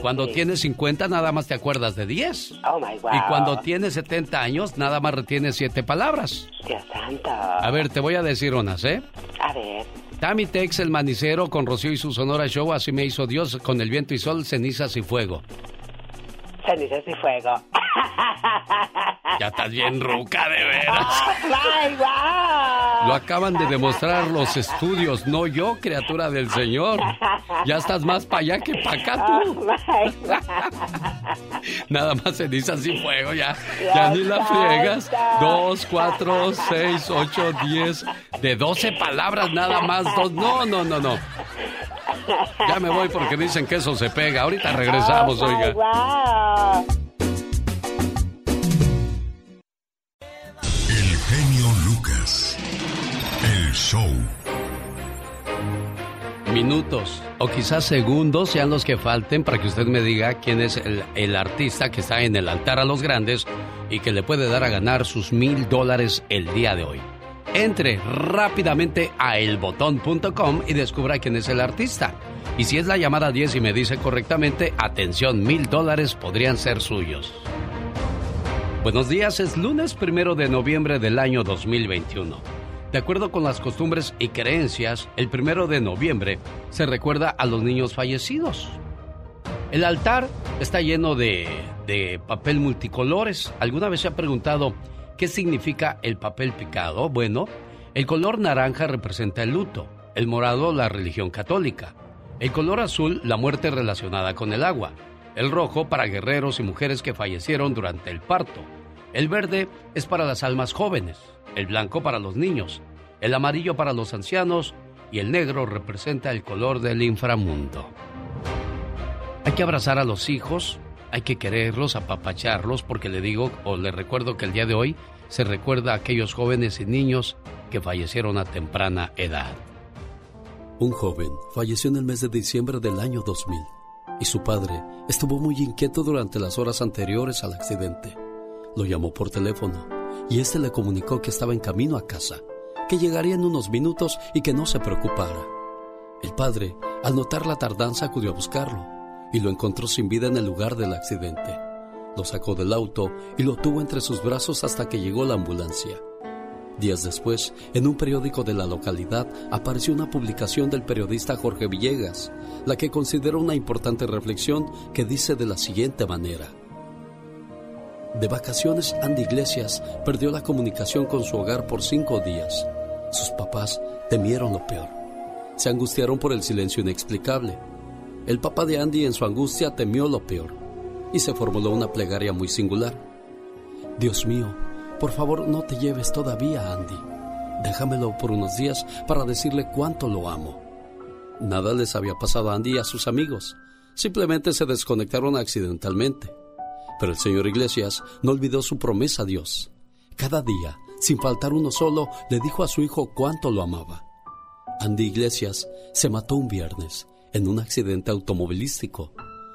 Cuando sí. tienes 50 nada más te acuerdas de 10. Oh, my God. Y cuando tienes 70 años nada más retienes 7 palabras. Dios santo. A ver, te voy a decir unas, ¿eh? A ver. Tammy Tex, el manicero, con Rocío y su Sonora Show, así me hizo Dios, con el viento y sol, cenizas y fuego. Cenizas y fuego. Ya estás bien ruca, de veras. ¡Ay, wow! Lo acaban de demostrar los estudios, no yo, criatura del Señor. Ya estás más para allá que para acá tú. Nada más cenizas y fuego, ya. Ya ni la friegas. Dos, cuatro, seis, ocho, diez. De doce palabras nada más. Dos. No, no, no, no. Ya me voy porque dicen que eso se pega. Ahorita regresamos, Oh, oiga. wow. El genio Lucas. El show. Minutos o quizás segundos sean los que falten para que usted me diga quién es el, el artista que está en el altar a los grandes y que le puede dar a ganar sus mil dólares el día de hoy. Entre rápidamente a elbotón.com y descubra quién es el artista. Y si es la llamada 10 y me dice correctamente, atención, mil dólares podrían ser suyos. Buenos días, es lunes primero de noviembre del año 2021. De acuerdo con las costumbres y creencias, el primero de noviembre se recuerda a los niños fallecidos. El altar está lleno de, de papel multicolores. ¿Alguna vez se ha preguntado qué significa el papel picado? Bueno, el color naranja representa el luto, el morado la religión católica, el color azul la muerte relacionada con el agua, el rojo para guerreros y mujeres que fallecieron durante el parto, el verde es para las almas jóvenes, el blanco para los niños, el amarillo para los ancianos y el negro representa el color del inframundo. Hay que abrazar a los hijos, hay que quererlos, apapacharlos, porque le digo o le recuerdo que el día de hoy se recuerda a aquellos jóvenes y niños que fallecieron a temprana edad. Un joven falleció en el mes de diciembre del año 2000 y su padre estuvo muy inquieto durante las horas anteriores al accidente. Lo llamó por teléfono y este le comunicó que estaba en camino a casa, que llegaría en unos minutos y que no se preocupara. El padre, al notar la tardanza, acudió a buscarlo y lo encontró sin vida en el lugar del accidente. Lo sacó del auto y lo tuvo entre sus brazos hasta que llegó la ambulancia. Días después, en un periódico de la localidad apareció una publicación del periodista Jorge Villegas, la que considera una importante reflexión que dice de la siguiente manera. De vacaciones, Andy Iglesias perdió la comunicación con su hogar por cinco días. Sus papás temieron lo peor. Se angustiaron por el silencio inexplicable. El papá de Andy en su angustia temió lo peor y se formuló una plegaria muy singular. Dios mío, por favor no te lleves todavía a Andy. Déjamelo por unos días para decirle cuánto lo amo. Nada les había pasado a Andy y a sus amigos. Simplemente se desconectaron accidentalmente. Pero el señor Iglesias no olvidó su promesa a Dios. Cada día, sin faltar uno solo, le dijo a su hijo cuánto lo amaba. Andy Iglesias se mató un viernes en un accidente automovilístico.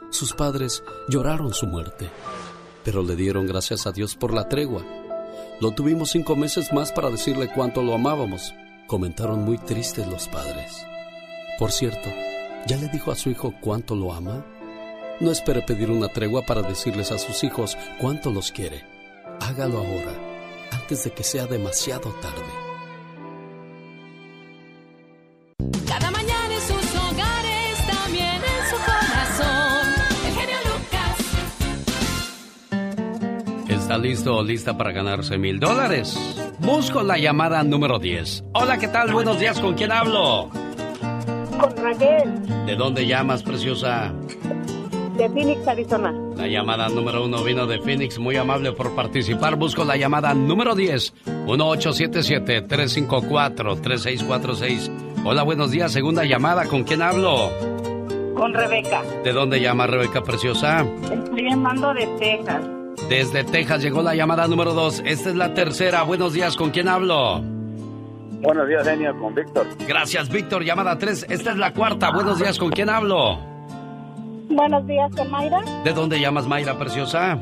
Sus padres lloraron su muerte, pero le dieron gracias a Dios por la tregua. Lo tuvimos cinco meses más para decirle cuánto lo amábamos, comentaron muy tristes los padres. Por cierto, ¿ya le dijo a su hijo cuánto lo ama? No espere pedir una tregua para decirles a sus hijos cuánto los quiere. Hágalo ahora, antes de que sea demasiado tarde. ¿Está listo o lista para ganarse mil dólares? Busco la llamada número 10. Hola, ¿qué tal? Buenos días, ¿con quién hablo? Con Raquel, ¿De dónde llamas, preciosa? de Phoenix, Arizona. La llamada número uno vino de Phoenix, muy amable por participar. Busco la llamada número 10, 1877-354-3646. Hola, buenos días, segunda llamada, ¿con quién hablo? Con Rebeca. ¿De dónde llama Rebeca Preciosa? Estoy llamando de Texas. Desde Texas llegó la llamada número 2, esta es la tercera. Buenos días, ¿con quién hablo? Buenos días, genio, con Víctor. Gracias, Víctor, llamada 3, esta es la cuarta. Buenos días, ¿con quién hablo? Buenos días, con Mayra, ¿De dónde llamas, Mayra Preciosa?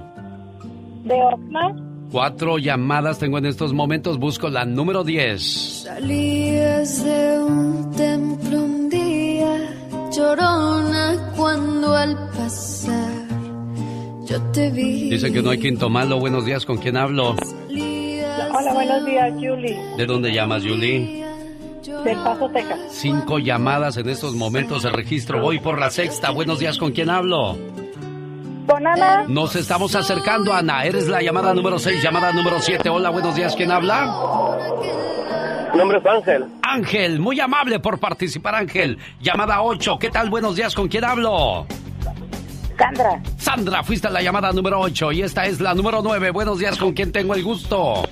de Oxnard. Cuatro llamadas tengo en estos momentos, busco la número 10. Salías de un templo un día, llorona cuando al pasar. Dice que no hay quinto malo. Buenos días, ¿con quién hablo? Hola, buenos días, Julie, ¿De dónde llamas, Julie? del Paso, Texas. Cinco llamadas en estos momentos de registro. Voy por la sexta. Buenos días, ¿con quién hablo? Con Ana, Nos estamos acercando, Ana. Eres la llamada número 6, llamada número 7. Hola, buenos días, ¿quién habla? Mi nombre es Ángel. Ángel, muy amable por participar, Ángel. Llamada 8, ¿qué tal? Buenos días, ¿con quién hablo? Sandra, Sandra, fuiste a la llamada número 8 y esta es la número 9. Buenos días, ¿con quién tengo el gusto?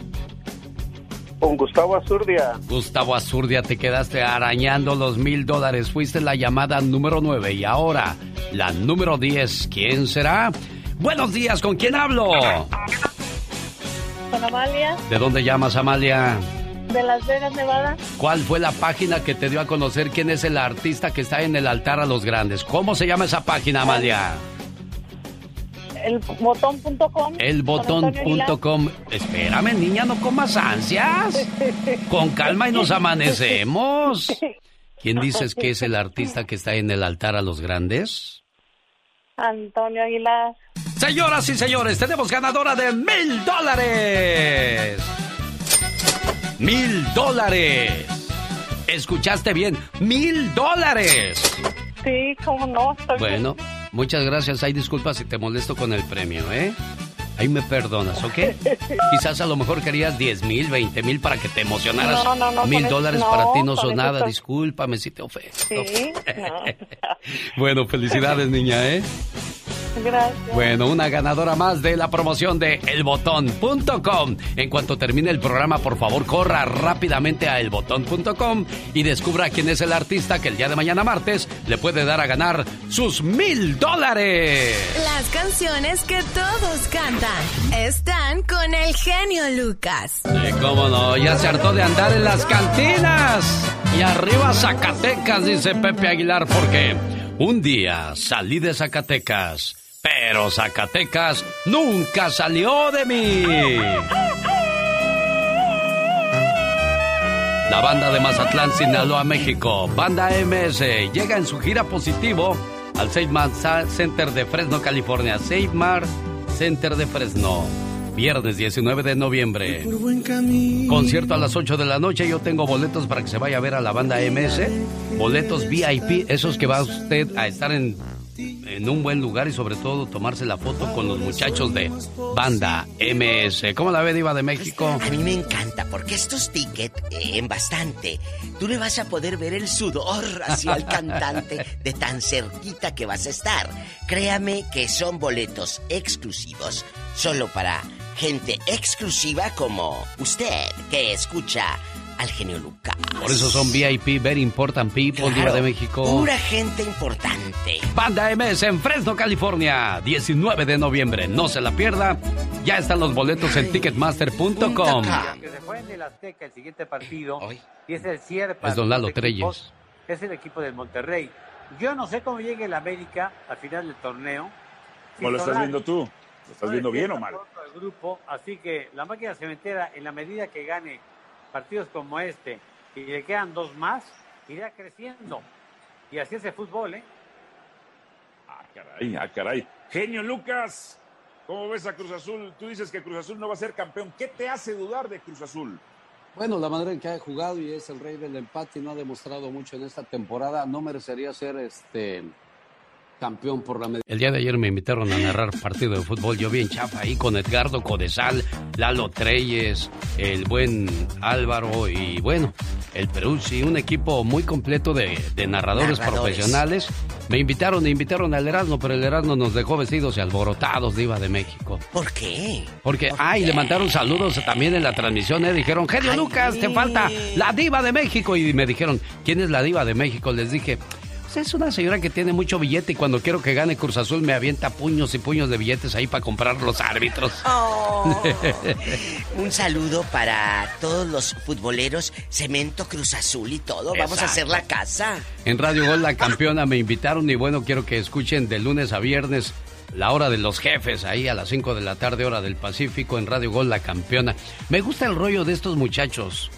Con Gustavo Azurdia. Gustavo Azurdia, te quedaste arañando los mil dólares. Fuiste la llamada número 9 y ahora la número 10. ¿Quién será? Buenos días, ¿con quién hablo? con Amalia, ¿De dónde llamas, Amalia? de Las Vegas, Nevada. ¿Cuál fue la página que te dio a conocer quién es el artista que está en el altar a los grandes? ¿Cómo se llama esa página, Amalia? El botón.com. Elbotón.com. Espérame, niña, no comas ansias. Con calma y nos amanecemos. ¿Quién dices que es el artista que está en el altar a los grandes? Antonio Aguilar. Señoras y señores, tenemos ganadora de mil dólares. Mil dólares. ¿Escuchaste bien? Mil dólares. Sí, cómo no. Estoy Bueno, muchas gracias. Hay disculpas si te molesto con el premio, ¿eh? Ahí me perdonas, ¿ok? Quizás a lo mejor querías 10 mil, 20 mil para que te emocionaras. No, no, no, Mil eso- dólares para ti no son eso nada. estoy- Discúlpame si te ofendo. Sí, no. Bueno, felicidades, niña, ¿eh? Gracias. Bueno, una ganadora más de la promoción de elbotón.com. En cuanto termine el programa, por favor, corra rápidamente a elbotón.com y descubra quién es el artista que el día de mañana martes le puede dar a ganar sus mil dólares. Las canciones que todos cantan están con el genio Lucas. Sí, cómo no, ya se hartó de andar en las cantinas. Y arriba Zacatecas, dice Pepe Aguilar, porque un día salí de Zacatecas, pero Zacatecas nunca salió de mí. La banda de Mazatlán, Sinaloa, México, Banda MS, llega en su gira positivo al Save Mar Center de Fresno, California. Save Mar Center de Fresno. Viernes 19 de noviembre. Concierto a las 8 de la noche. Yo tengo boletos para que se vaya a ver a la banda MS. Boletos VIP, esos que va usted a estar en, en un buen lugar y sobre todo tomarse la foto con los muchachos de banda MS. ¿Cómo la ve, Diva de México? A mí me encanta porque estos tickets, eh, en bastante, tú le vas a poder ver el sudor hacia el cantante de tan cerquita que vas a estar. Créame que son boletos exclusivos, solo para gente exclusiva como usted que escucha al genio Lucas. Por eso son VIP, Very Important People, Diva Claro, de México. Pura gente importante. Banda MS en Fresno, California, 19 de noviembre. No se la pierda. Ya están los boletos en ticketmaster.com. Que se fue en el Azteca el siguiente partido y es el cierre para Es don Lalo Treyes. Es el equipo del Monterrey. Yo no sé cómo llegue el América al final del torneo. ¿Cómo lo estás viendo tú? ¿Lo estás viendo bien o mal? el grupo, así que la máquina cementera, en la medida que gane partidos como este y le quedan dos más, irá creciendo. Y así es el fútbol, ¿eh? Caray, ah, caray. Genio Lucas, ¿cómo ves a Cruz Azul? Tú dices que Cruz Azul no va a ser campeón. ¿Qué te hace dudar de Cruz Azul? Bueno, la manera en que ha jugado y es el rey del empate y no ha demostrado mucho en esta temporada, no merecería ser este campeón por la medida. El día de ayer me invitaron a narrar partido de fútbol. Yo bien chafa ahí con Edgardo Codesal, Lalo Treyes, el buen Álvaro y bueno, el Perú, sí, un equipo muy completo de, de narradores, Narradores. profesionales. Me invitaron, me invitaron al Erasmo, pero el Erasmo nos dejó vestidos y alborotados, Diva de México. ¿Por qué? Porque, ay, le mandaron saludos también en la transmisión, ¿eh? Dijeron, Genio Lucas, te falta la Diva de México. Y me dijeron, ¿quién es la Diva de México? Les dije, es una señora que tiene mucho billete y cuando quiero que gane Cruz Azul me avienta puños y puños de billetes ahí para comprar los árbitros. Oh. Un saludo para todos los futboleros, Cemento Cruz Azul y todo. Vamos a hacer la casa. En Radio Gol La Campeona me invitaron y bueno, quiero que escuchen de lunes a viernes la hora de los jefes, ahí a las 5 de la tarde, hora del Pacífico, en Radio Gol La Campeona. Me gusta el rollo de estos muchachos,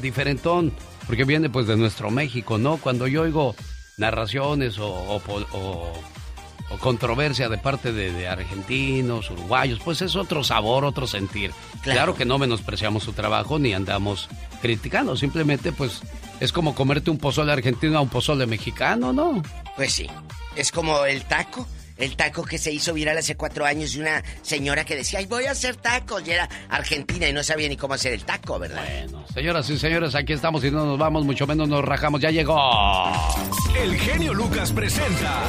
diferentón, porque viene pues de nuestro México, ¿no? Cuando yo oigo narraciones o, o po- o- o controversia de parte de, de argentinos, uruguayos, pues es otro sabor, otro sentir. Claro. claro que no menospreciamos su trabajo ni andamos criticando, simplemente pues es como comerte un pozole argentino a un pozole mexicano, ¿no? Pues sí, es como el taco. El taco que se hizo viral hace cuatro años de una señora que decía, ay, voy a hacer tacos. Y era argentina y no sabía ni cómo hacer el taco, ¿verdad? Bueno, señoras y señores, aquí estamos y no nos vamos, mucho menos nos rajamos. Ya llegó. El genio Lucas presenta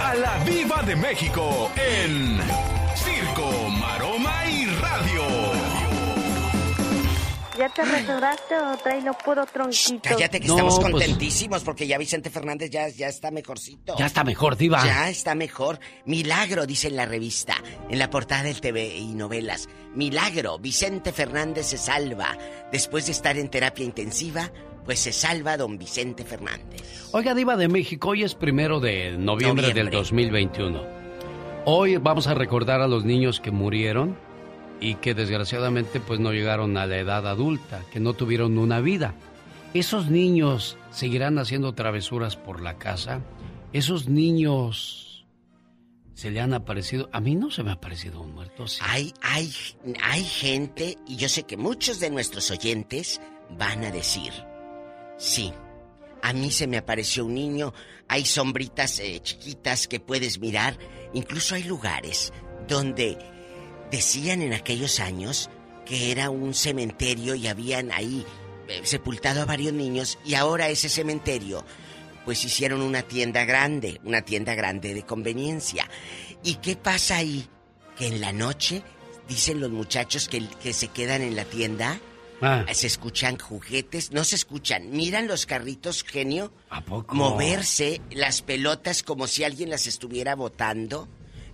a la Viva de México en ¿Ya te restauraste o traes lo puro tronquito? Cállate que No, estamos pues- contentísimos porque ya Vicente Fernández ya, ya está mejorcito. Ya está mejor, diva. Ya está mejor. Milagro, dice en la revista, en la portada del TV y novelas. Milagro, Vicente Fernández se salva. Después de estar en terapia intensiva, pues se salva don Vicente Fernández. Oiga, Diva de México, hoy es primero de noviembre, del Noviembre. 2021. Hoy vamos a recordar a los niños que murieron y que desgraciadamente pues no llegaron a la edad adulta, que no tuvieron una vida. Esos niños seguirán haciendo travesuras por la casa. Esos niños se le han aparecido. A mí no se me ha aparecido un muerto. sí. Hay, hay, hay gente, y yo sé que muchos de nuestros oyentes van a decir, sí, a mí se me apareció un niño, hay sombritas eh, chiquitas que puedes mirar, incluso hay lugares donde decían en aquellos años que era un cementerio y habían ahí eh, sepultado a varios niños y ahora ese cementerio pues hicieron una tienda grande, una tienda grande de conveniencia. ¿Y qué pasa ahí? Que en la noche, dicen los muchachos que, que se quedan en la tienda, Ah. se escuchan juguetes, no se escuchan, miran los carritos, genio, ¿A poco? moverse, las pelotas como si alguien las estuviera botando.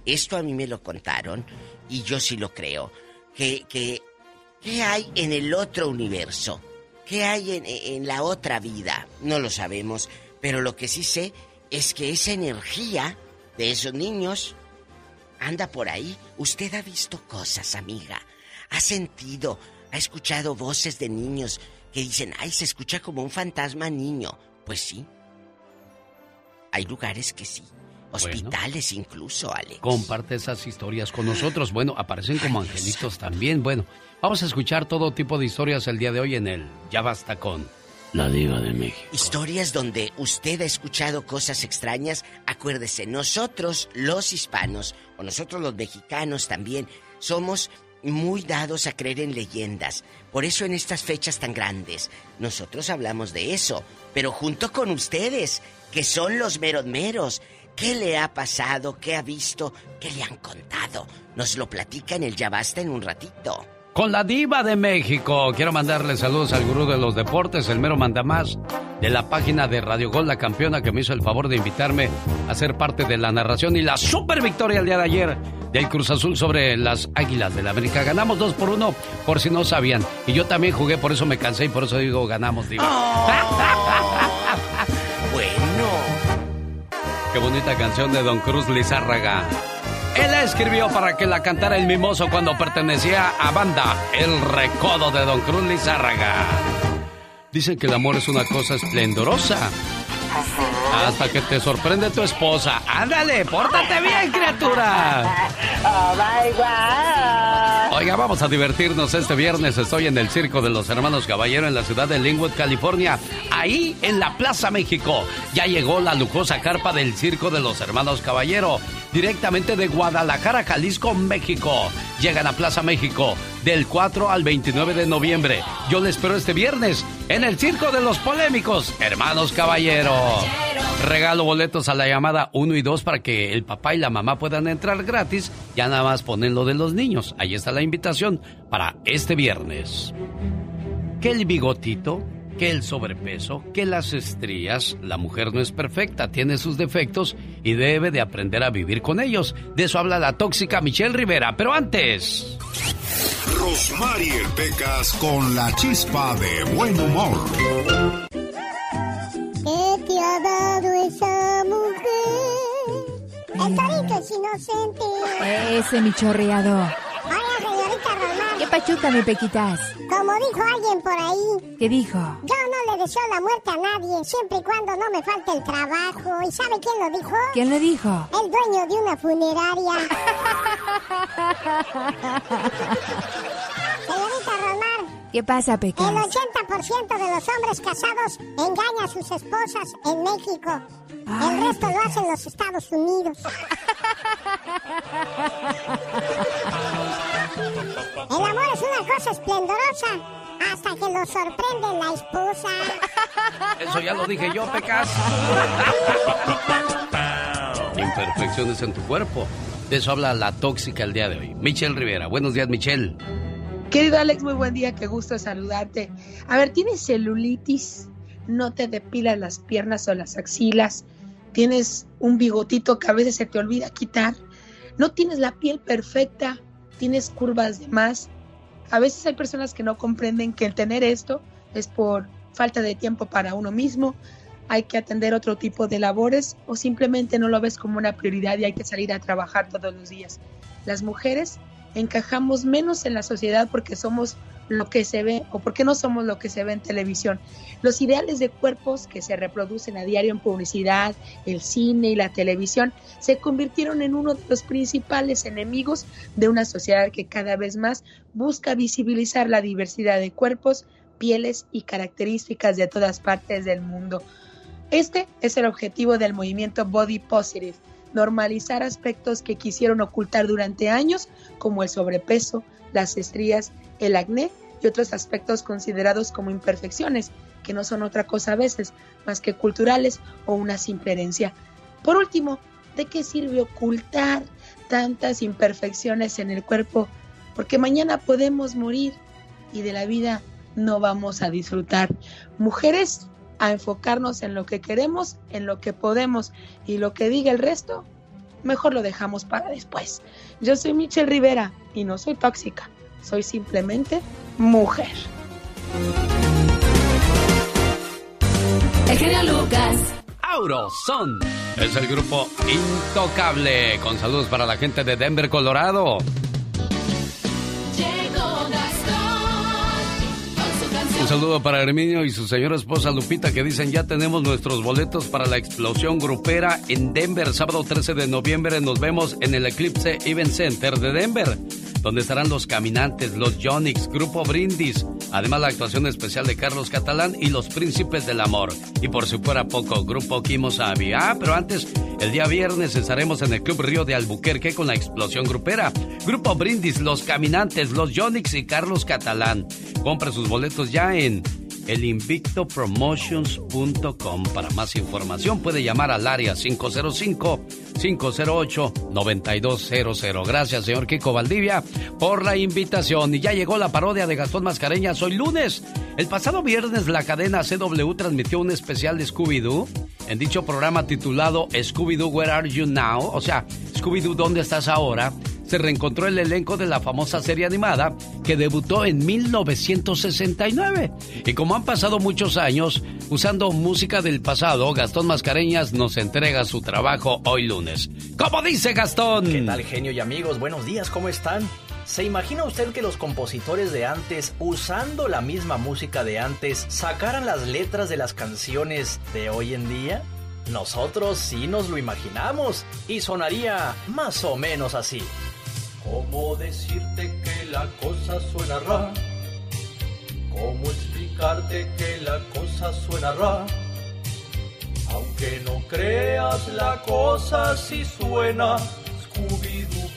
Esto a mí me lo contaron y yo sí lo creo. Que, que, ¿Qué hay en el otro universo? ¿Qué hay en, en la otra vida? No lo sabemos, pero lo que sí sé es que esa energía de esos niños anda por ahí. Usted ha visto cosas, amiga. Ha sentido, ha escuchado voces de niños que dicen, ay, se escucha como un fantasma niño. Pues sí. Hay lugares que sí. Hospitales incluso, Alex. Comparte esas historias con nosotros. Bueno, aparecen como angelitos también. Bueno, vamos a escuchar todo tipo de historias el día de hoy en el Ya Basta con La Diva de México. Historias donde usted ha escuchado cosas extrañas, acuérdese, nosotros los hispanos, o nosotros los mexicanos también, somos muy dados a creer en leyendas. Por eso en estas fechas tan grandes, nosotros hablamos de eso, pero junto con ustedes, que son los meros meros. ¿Qué le ha pasado? ¿Qué ha visto? ¿Qué le han contado? Nos lo platica en el Ya Basta en un ratito. Con la diva de México. Quiero mandarle saludos al gurú de los deportes, el mero mandamás de la página de Radio Gol, la campeona que me hizo el favor de invitarme a ser parte de la narración y la super victoria el día de ayer del Cruz Azul sobre las Águilas de la América. Ganamos dos por uno, por si no sabían. Y yo también jugué, por eso me cansé y por eso digo ganamos, diva. bueno. Qué bonita canción de Don Cruz Lizárraga. Él la escribió para que la cantara el mimoso cuando pertenecía a banda El Recodo de Don Cruz Lizárraga. Dicen que el amor es una cosa esplendorosa. Hasta que te sorprende tu esposa. Ándale, pórtate bien, criatura. Oh my God. Oiga, vamos a divertirnos este viernes. Estoy en el Circo de los Hermanos Caballero en la ciudad de Linwood, California. Ahí en la Plaza México. Ya llegó la lujosa carpa del Circo de los Hermanos Caballero. directamente de Guadalajara, Jalisco, México. Llegan a Plaza México del 4 al 29 de noviembre. Yo les espero este viernes en el Circo de los Polémicos, hermanos caballeros. Regalo boletos a la llamada 1 y 2 para que el papá y la mamá puedan entrar gratis. Ya nada más ponen lo de los niños. Ahí está la invitación para este viernes. Que el bigotito, que el sobrepeso, que las estrías. La mujer no es perfecta, tiene sus defectos y debe de aprender a vivir con ellos. De eso habla la tóxica Michelle Rivera. Pero antes... Rosmarie Pecas con la chispa de buen humor. ¿Qué te ha dado esa mujer? El torito es inocente. Ese mi chorreado. ¿Qué pachuca, mi pequitas? Como dijo alguien por ahí, ¿Qué dijo? yo no le deseo la muerte a nadie, siempre y cuando no me falte el trabajo. ¿Y sabe quién lo dijo? ¿Quién lo dijo? El dueño de una funeraria. Señorita Román, ¿Qué pasa, el Pecas? 80% de los hombres casados engaña a sus esposas en México. El resto lo hacen los Estados Unidos. El amor es una cosa esplendorosa hasta que lo sorprende la esposa. Eso ya lo dije yo, Pecas. Imperfecciones en tu cuerpo. De eso habla la tóxica el día de hoy. Michelle Rivera. Buenos días, Michelle. Querido Alex, muy buen día, qué gusto saludarte. A ver, ¿tienes celulitis? ¿No te depilas las piernas o las axilas? ¿Tienes un bigotito que a veces se te olvida quitar? ¿No tienes la piel perfecta? ¿Tienes curvas de más? A veces hay personas que no comprenden que el tener esto es por falta de tiempo para uno mismo, hay que atender otro tipo de labores o simplemente no lo ves como una prioridad y hay que salir a trabajar todos los días. Las mujeres encajamos menos en la sociedad porque somos lo que se ve o porque no somos lo que se ve en televisión. Los ideales de cuerpos que se reproducen a diario en publicidad, el cine y la televisión se convirtieron en uno de los principales enemigos de una sociedad que cada vez más busca visibilizar la diversidad de cuerpos, pieles y características de todas partes del mundo. Este es el objetivo del movimiento Body Positive, normalizar aspectos que quisieron ocultar durante años, como el sobrepeso, las estrías, el acné y otros aspectos considerados como imperfecciones, que no son otra cosa a veces más que culturales o una simple herencia. Por último, ¿de qué sirve ocultar tantas imperfecciones en el cuerpo? Porque mañana podemos morir y de la vida no vamos a disfrutar. Mujeres, a enfocarnos en lo que queremos, en lo que podemos y lo que diga el resto, mejor lo dejamos para después. Yo soy Michelle Rivera y no soy tóxica, soy simplemente mujer. El genio Lucas. Auroson es el grupo Intocable. Con saludos para la gente de Denver, Colorado. Un saludo para Herminio y su señora esposa Lupita que dicen ya tenemos nuestros boletos para la explosión grupera en Denver, sábado 13 de noviembre. Nos vemos en el Eclipse Event Center de Denver, donde estarán los Caminantes, los Jonix, Grupo Brindis, además la actuación especial de Carlos Catalán y los Príncipes del Amor. Y por si fuera poco, Grupo Kimo Sabi. Ah, pero antes, el día viernes estaremos en el Club Río de Albuquerque con la explosión grupera. Grupo Brindis, los Caminantes, los Jonix y Carlos Catalán. Compre sus boletos ya en elinvictopromotions.com. Para más información puede llamar al área 505-508-9200. Gracias, señor Kiko Valdivia, por la invitación. Y ya llegó la parodia de Gastón Mascareñas hoy lunes. El pasado viernes la cadena CW transmitió un especial de Scooby-Doo. En dicho programa titulado Scooby-Doo, Where Are You Now? O sea, Scooby-Doo, ¿dónde estás ahora? Se reencontró el elenco de la famosa serie animada que debutó en 1969. Y como han pasado muchos años, usando música del pasado, Gastón Mascareñas nos entrega su trabajo hoy lunes. ¿Cómo dice Gastón? ¿Qué tal, genio y amigos? Buenos días, ¿cómo están? ¿Se imagina usted que los compositores de antes, usando la misma música de antes, sacaran las letras de las canciones de hoy en día? Nosotros sí nos lo imaginamos y sonaría más o menos así. ¿Cómo decirte que la cosa suena ra? ¿Cómo explicarte que la cosa suena ra? Aunque no creas, la cosa sí suena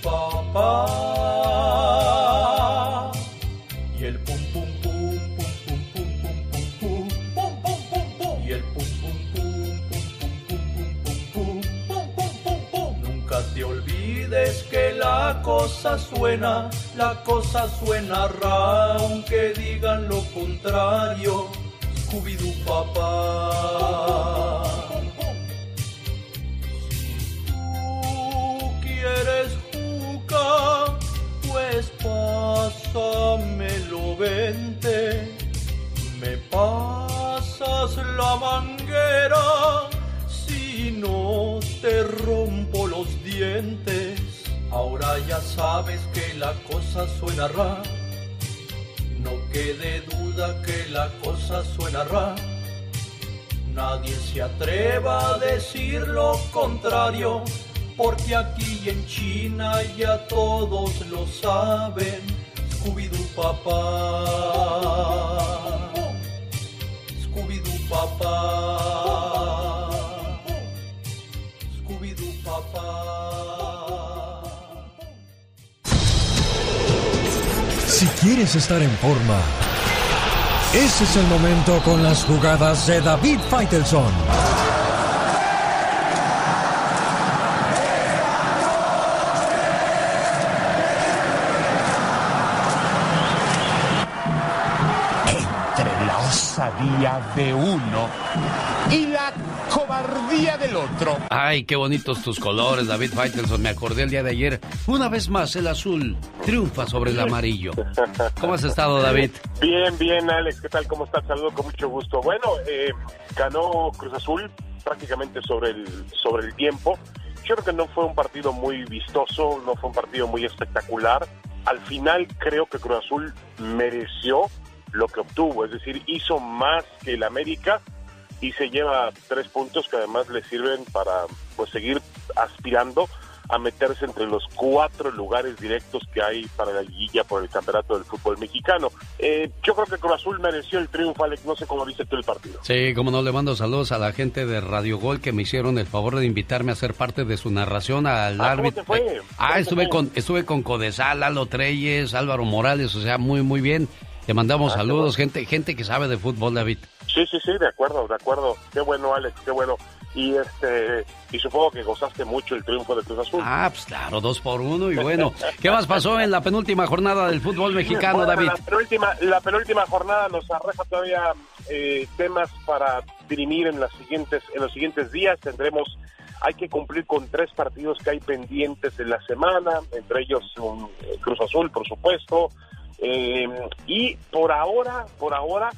papá. Y el pum cosa suena, la cosa suena aunque digan lo contrario. Scooby-Doo papá. tú quieres jugar, pues pásamelo vente. Me pasas la manguera, si no te rompo los dientes. Ya sabes que la cosa suena ra. No quede duda que la cosa suena ra. Nadie se atreva a decir lo contrario, porque aquí en China ya todos lo saben. Scooby-Doo papá. Scooby-Doo papá. Si quieres estar en forma, ese es el momento con las jugadas de David Faitelson. Entre la osadía de uno y la cobardía del otro. Ay, qué bonitos tus colores, David Faitelson. Me acordé el día de ayer. Una vez más, el azul triunfa sobre el amarillo. ¿Cómo has estado, David? Bien, bien, Alex, ¿qué tal? ¿Cómo estás? Saludo con mucho gusto. Bueno, eh, ganó Cruz Azul prácticamente sobre el, sobre el tiempo. Yo creo que no fue un partido muy vistoso, no fue un partido muy espectacular. Al final creo que Cruz Azul mereció lo que obtuvo, es decir, hizo más que el América y se lleva tres puntos que además le sirven para pues seguir aspirando a meterse entre los cuatro lugares directos que hay para la liguilla por el campeonato del fútbol mexicano. Eh, yo creo que Cruz Azul mereció el triunfo, Alex. No sé cómo viste tú el partido. Sí, como no, le mando saludos a la gente de Radio Gol que me hicieron el favor de invitarme a ser parte de su narración al Ah, ¿cómo árbitro. te fue? Ah, ¿Cómo estuve te fue? con, estuve con Codesal, Lalo Treyes, Álvaro Morales, o sea, muy, muy bien. Te mandamos Ah, saludos, gente, gente que sabe de fútbol, David. Sí, sí, sí, de acuerdo, de acuerdo. Qué bueno, Alex, qué bueno. Y este y supongo que gozaste mucho el triunfo de Cruz Azul. Ah, pues claro, dos por uno y bueno. ¿Qué más pasó en la penúltima jornada del fútbol mexicano, Bueno, David? La penúltima, la penúltima jornada nos arroja todavía eh, temas para dirimir en, las siguientes, en los siguientes días. Tendremos, hay que cumplir con tres partidos que hay pendientes en la semana, entre ellos un, eh, Cruz Azul, por supuesto. Eh, y por ahora, por ahora,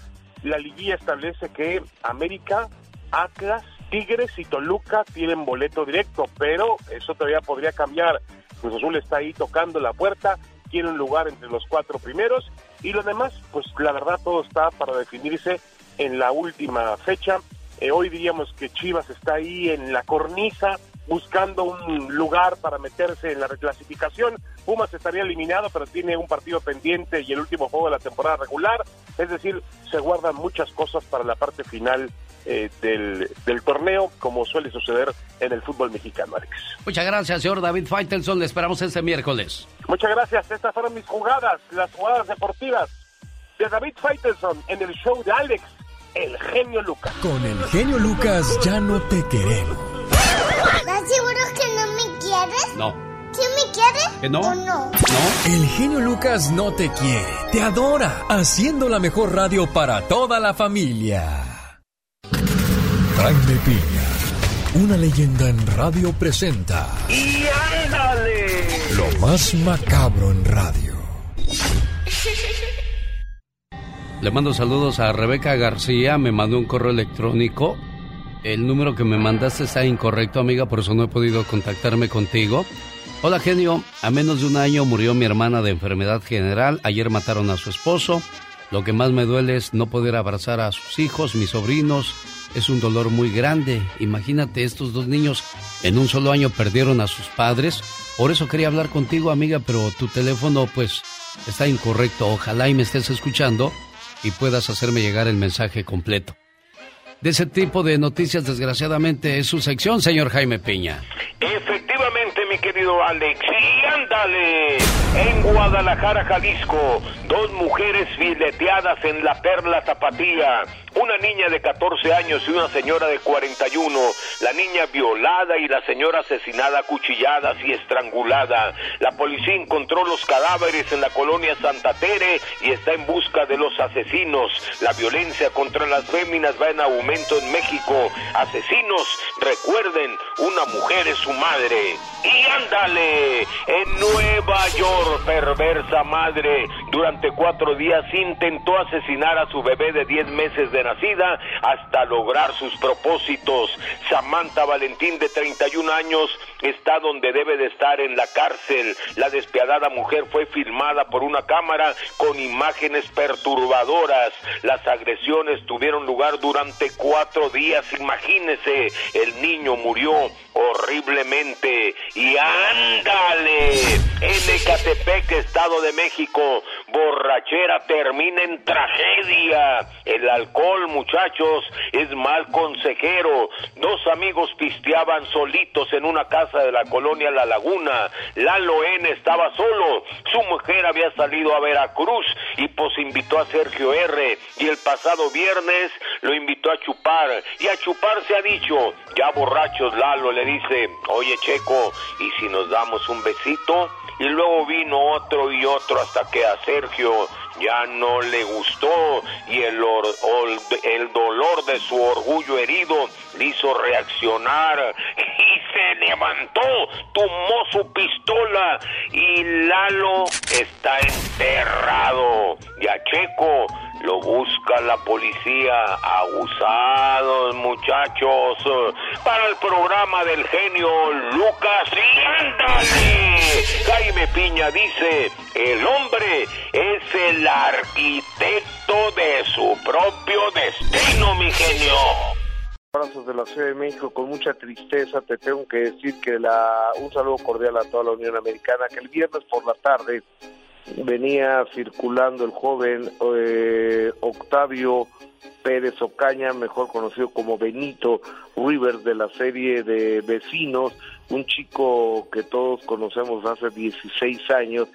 la liguilla establece que América, Atlas, Tigres y Toluca tienen boleto directo, pero eso todavía podría cambiar. Cruz Azul está ahí tocando la puerta, tiene un lugar entre los cuatro primeros y los demás, pues la verdad todo está para definirse en la última fecha. Eh, hoy diríamos que Chivas está ahí en la cornisa buscando un lugar para meterse en la reclasificación. Pumas estaría eliminado, pero tiene un partido pendiente y el último juego de la temporada regular. Es decir, se guardan muchas cosas para la parte final eh, del, del torneo, como suele suceder en el fútbol mexicano, Alex. Muchas gracias, señor David Faitelson. Le esperamos este miércoles. Muchas gracias. Estas fueron mis jugadas, las jugadas deportivas de David Faitelson en el show de Alex, el genio Lucas. Con el genio Lucas ya no te queremos. ¿Estás seguro que no me quieres? No. ¿Sí me quieres? ¿Que no? ¿O no? El genio Lucas no te quiere, te adora, haciendo la mejor radio para toda la familia. Jaime Piña, una leyenda en radio presenta ¡Y ándale! lo más macabro en radio. Le mando saludos a Rebeca García, me mandó un correo electrónico. El número que me mandaste está incorrecto, amiga, por eso no he podido contactarme contigo. Hola, genio. A menos de un año murió mi hermana de enfermedad general. Ayer mataron a su esposo. Lo que más me duele es no poder abrazar a sus hijos, mis sobrinos. Es un dolor muy grande. Imagínate, estos dos niños en un solo año perdieron a sus padres. Por eso quería hablar contigo, amiga, pero tu teléfono, pues, está incorrecto. Ojalá y me estés escuchando y puedas hacerme llegar el mensaje completo. De ese tipo de noticias, desgraciadamente, es su sección, señor Jaime Piña. Efectivamente, mi querido querido Alex. Y ándale. En Guadalajara, Jalisco, dos mujeres fileteadas en la perla tapatía. Una niña de 14 años y una señora de 41. La niña violada y la señora asesinada, cuchilladas y estrangulada. La policía encontró los cadáveres en la colonia Santa Tere y está en busca de los asesinos. La violencia contra las féminas va en aumento en México. Asesinos, recuerden, una mujer es su madre. Y en Nueva York, perversa madre, durante cuatro días intentó asesinar a su bebé de 10 meses de nacida hasta lograr sus propósitos. Samantha Valentín, de 31 años, está donde debe de estar en la cárcel. La despiadada mujer fue filmada por una cámara con imágenes perturbadoras. Las agresiones tuvieron lugar durante cuatro días. Imagínese, el niño murió horriblemente. Y ándale, en Ecatepec, Estado de México, borrachera termina en tragedia. El alcohol, muchachos, es mal consejero. Dos amigos pisteaban solitos en una casa de la colonia La Laguna. Lalo N estaba solo. Su mujer había salido a Veracruz y pues invitó a Sergio R. Y el pasado viernes lo invitó a chupar. Y a chupar se ha dicho, ya borrachos Lalo le dice, oye Checo, ¿y si nos damos un besito? Y luego vino otro y otro hasta que a Sergio ya no le gustó y el, or- el dolor de su orgullo herido le hizo reaccionar y se levantó, tomó su pistola y Lalo está enterrado. Y a Checo lo busca la policía. Abusados, muchachos. Para el programa del genio Lucas y ándale. Jaime Piña dice, el hombre es el arquitecto de su propio destino, mi genio. Abrazos de la Ciudad de México, con mucha tristeza te tengo que decir que la, un saludo cordial a toda la Unión Americana, que el viernes por la tarde venía circulando el joven eh, Octavio Pérez Ocaña, mejor conocido como Benito Rivers de la serie de Vecinos, un chico que todos conocemos hace 16 años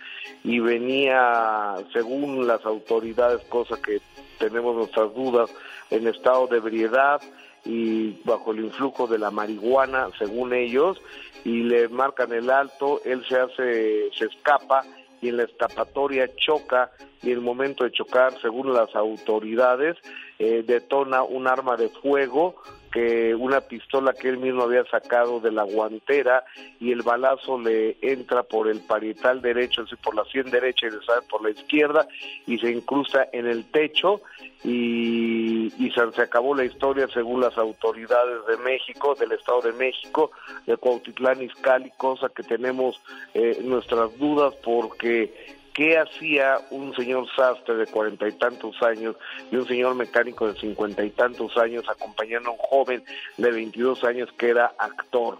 y venía, según las autoridades, cosa que tenemos nuestras dudas, en estado de ebriedad y bajo el influjo de la marihuana, según ellos, y le marcan el alto, él se hace, se escapa y en la escapatoria choca y en el momento de chocar, según las autoridades, eh, detona un arma de fuego que una pistola que él mismo había sacado de la guantera y el balazo le entra por el parietal derecho, es decir, por la sien derecha y le sale por la izquierda y se incrusta en el techo y, y se, se acabó la historia según las autoridades de México, del Estado de México, de Cuautitlán Izcalli, cosa que tenemos eh, nuestras dudas porque ¿Qué hacía un señor sastre de cuarenta y tantos años y un señor mecánico de cincuenta y tantos años acompañando a un joven de 22 años que era actor?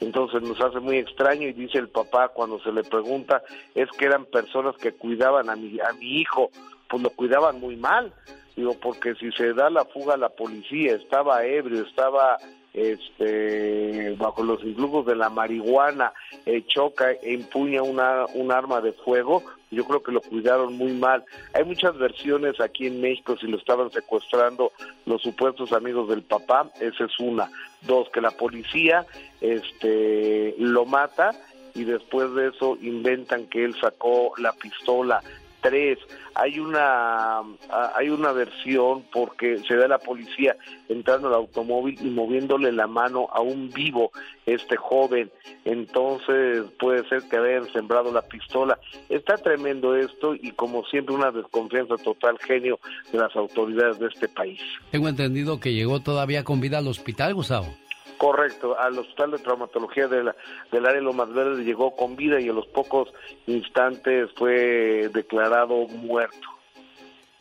Entonces nos hace muy extraño y dice el papá cuando se le pregunta es que eran personas que cuidaban a mi, a mi hijo, pues lo cuidaban muy mal. Digo, porque si se da la fuga a la policía, estaba ebrio, estaba este bajo los influjos de la marihuana, eh, choca e empuña una, un arma de fuego, yo creo que lo cuidaron muy mal. Hay muchas versiones aquí en México si lo estaban secuestrando los supuestos amigos del papá, esa es una. Dos, que la policía este lo mata y después de eso inventan que él sacó la pistola. Tres, hay una ah, hay una versión porque se ve a la policía entrando al automóvil y moviéndole la mano a un vivo este joven. Entonces puede ser que hayan sembrado la pistola. Está tremendo esto y como siempre una desconfianza total genio de las autoridades de este país. Tengo entendido que llegó todavía con vida al hospital, Gustavo. Correcto, al Hospital de Traumatología de la- del área Lomas Verdes llegó con vida y a los pocos instantes fue declarado muerto.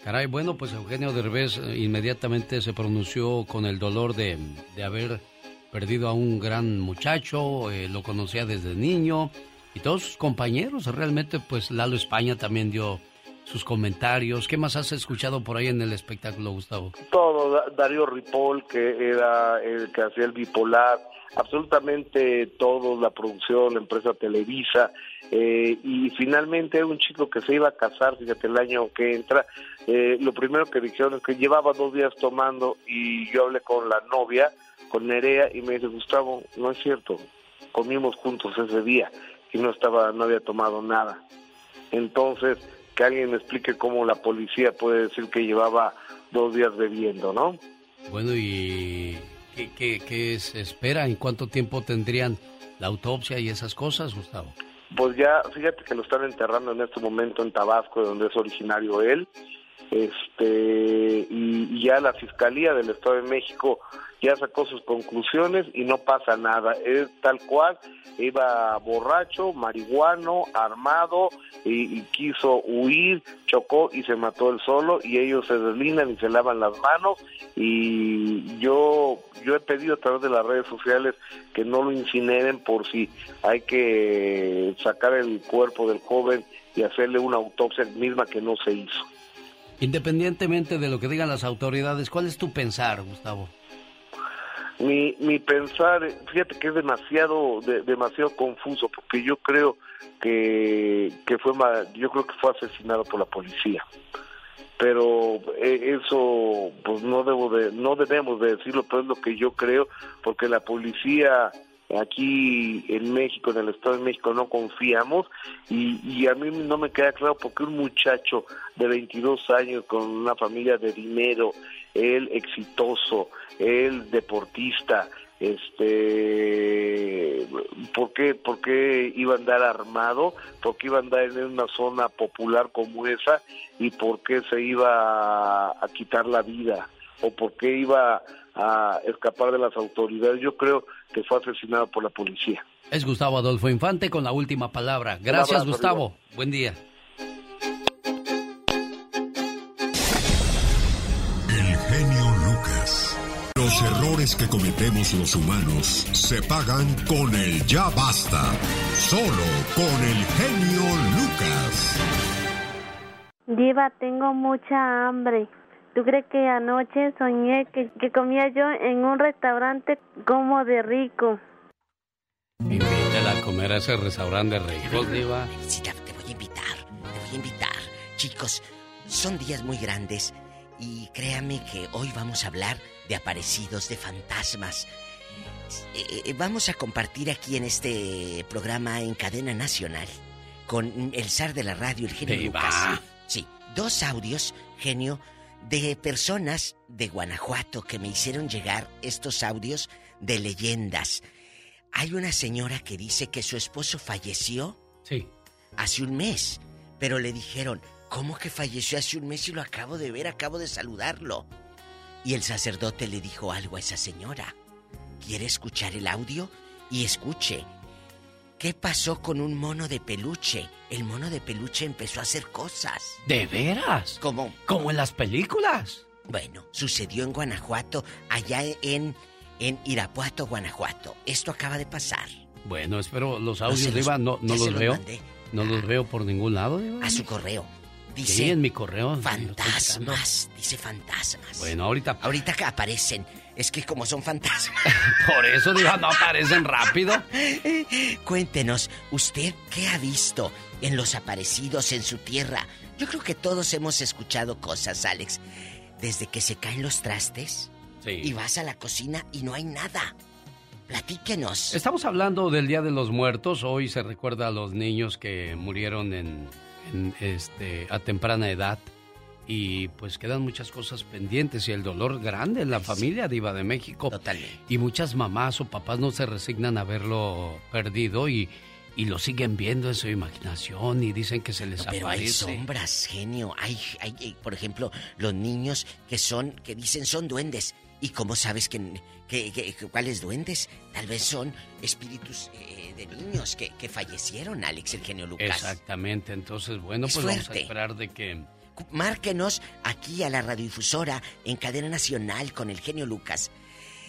Caray, bueno, pues Eugenio Derbez eh, inmediatamente se pronunció con el dolor de, de haber perdido a un gran muchacho, eh, lo conocía desde niño y todos sus compañeros, realmente pues Lalo España también dio sus comentarios. ¿Qué más has escuchado por ahí en el espectáculo, Gustavo? Todo, Da- Darío Ripoll, que era el que hacía el bipolar, absolutamente todo, la producción, la empresa Televisa, eh, y finalmente un chico que se iba a casar, fíjate, el año que entra, eh, lo primero que dijeron es que llevaba dos días tomando y yo hablé con la novia, con Nerea, y me dice, Gustavo, no es cierto, comimos juntos ese día y no estaba, no había tomado nada. Entonces, que alguien me explique cómo la policía puede decir que llevaba dos días bebiendo, ¿no? Bueno, ¿y qué, qué, qué se espera? ¿En cuánto tiempo tendrían la autopsia y esas cosas, Gustavo? Pues ya, fíjate que lo están enterrando en este momento en Tabasco, de donde es originario él. Este, y, y ya la Fiscalía del Estado de México ya sacó sus conclusiones y no pasa nada. Es tal cual, iba borracho, marihuano, armado y, quiso huir, chocó y se mató él solo y ellos se deslindan y se lavan las manos y yo yo he pedido a través de las redes sociales que no lo incineren por si hay que sacar el cuerpo del joven y hacerle una autopsia misma que no se hizo. Independientemente de lo que digan las autoridades, ¿cuál es tu pensar, Gustavo? Mi, mi pensar, fíjate que es demasiado de- demasiado confuso porque yo creo que que fue yo creo que fue asesinado por la policía. Pero eh, eso pues no debo de no debemos de decirlo, pero es lo que yo creo porque la policía aquí en México, en el Estado de México, no confiamos y, y a mí no me queda claro por qué un muchacho de 22 años con una familia de dinero, él exitoso, él deportista, este, ¿por qué, por qué iba a andar armado? ¿Por qué iba a andar en una zona popular como esa? ¿Y por qué se iba a, a quitar la vida? ¿O por qué iba a escapar de las autoridades? Yo creo que fue asesinado por la policía. Es Gustavo Adolfo Infante con la última palabra. Gracias, abrazo, Gustavo. Buen día. Los errores que cometemos los humanos se pagan con el ya basta. Solo con el genio Lucas. Diva, tengo mucha hambre. ¿Tú crees que anoche soñé que, que comía yo en un restaurante como de rico? Invítela a comer a ese restaurante rico, Diva. Sí, te voy a invitar, te voy a invitar. Chicos, son días muy grandes y créame que hoy vamos a hablar de aparecidos, de fantasmas. Eh, eh, vamos a compartir aquí en este programa en cadena nacional con el zar de la radio, el genio. Lucas. Sí, dos audios, genio, de personas de Guanajuato que me hicieron llegar estos audios de leyendas. Hay una señora que dice que su esposo falleció Sí. hace un mes, pero le dijeron, ¿cómo que falleció hace un mes y lo acabo de ver, acabo de saludarlo? Y el sacerdote le dijo algo a esa señora. ¿Quiere escuchar el audio? Y escuche. ¿Qué pasó con un mono de peluche? El mono de peluche empezó a hacer cosas. ¿De veras? ¿Cómo? Como en las películas. Bueno, sucedió en Guanajuato, allá en, en Irapuato, Guanajuato. Esto acaba de pasar. Bueno, espero los audios, los- Diva, no, no se los los veo. mandé. No los veo por ningún lado, Diva. A su correo. Dice, Sí, en mi correo. Fantasmas, dice fantasmas. Bueno, ahorita. Ahorita que aparecen. Es que como son fantasmas. Por eso, Diva, no aparecen rápido. Cuéntenos, ¿usted qué ha visto en los aparecidos en su tierra? Yo creo que todos hemos escuchado cosas, Alex. Desde que se caen los trastes Sí. y vas a la cocina y no hay nada. Platíquenos. Estamos hablando del Día de los Muertos. Hoy se recuerda a los niños que murieron en, en, este, a temprana edad. Y pues quedan muchas cosas pendientes y el dolor grande en la familia Diva de México. Totalmente. Y muchas mamás o papás no se resignan a verlo perdido y, y lo siguen viendo en su imaginación y dicen que se les Pero hay aparece. sombras, genio. Hay, hay, hay, por ejemplo, los niños que son, que dicen son duendes. ¿Y cómo sabes que, que- que- cuáles duendes? Tal vez son espíritus eh, de niños que, que fallecieron, Alex, el genio Lucas. Exactamente, entonces bueno, Es pues vamos a esperar de que... Márquenos aquí a la radiodifusora en cadena nacional con el genio Lucas.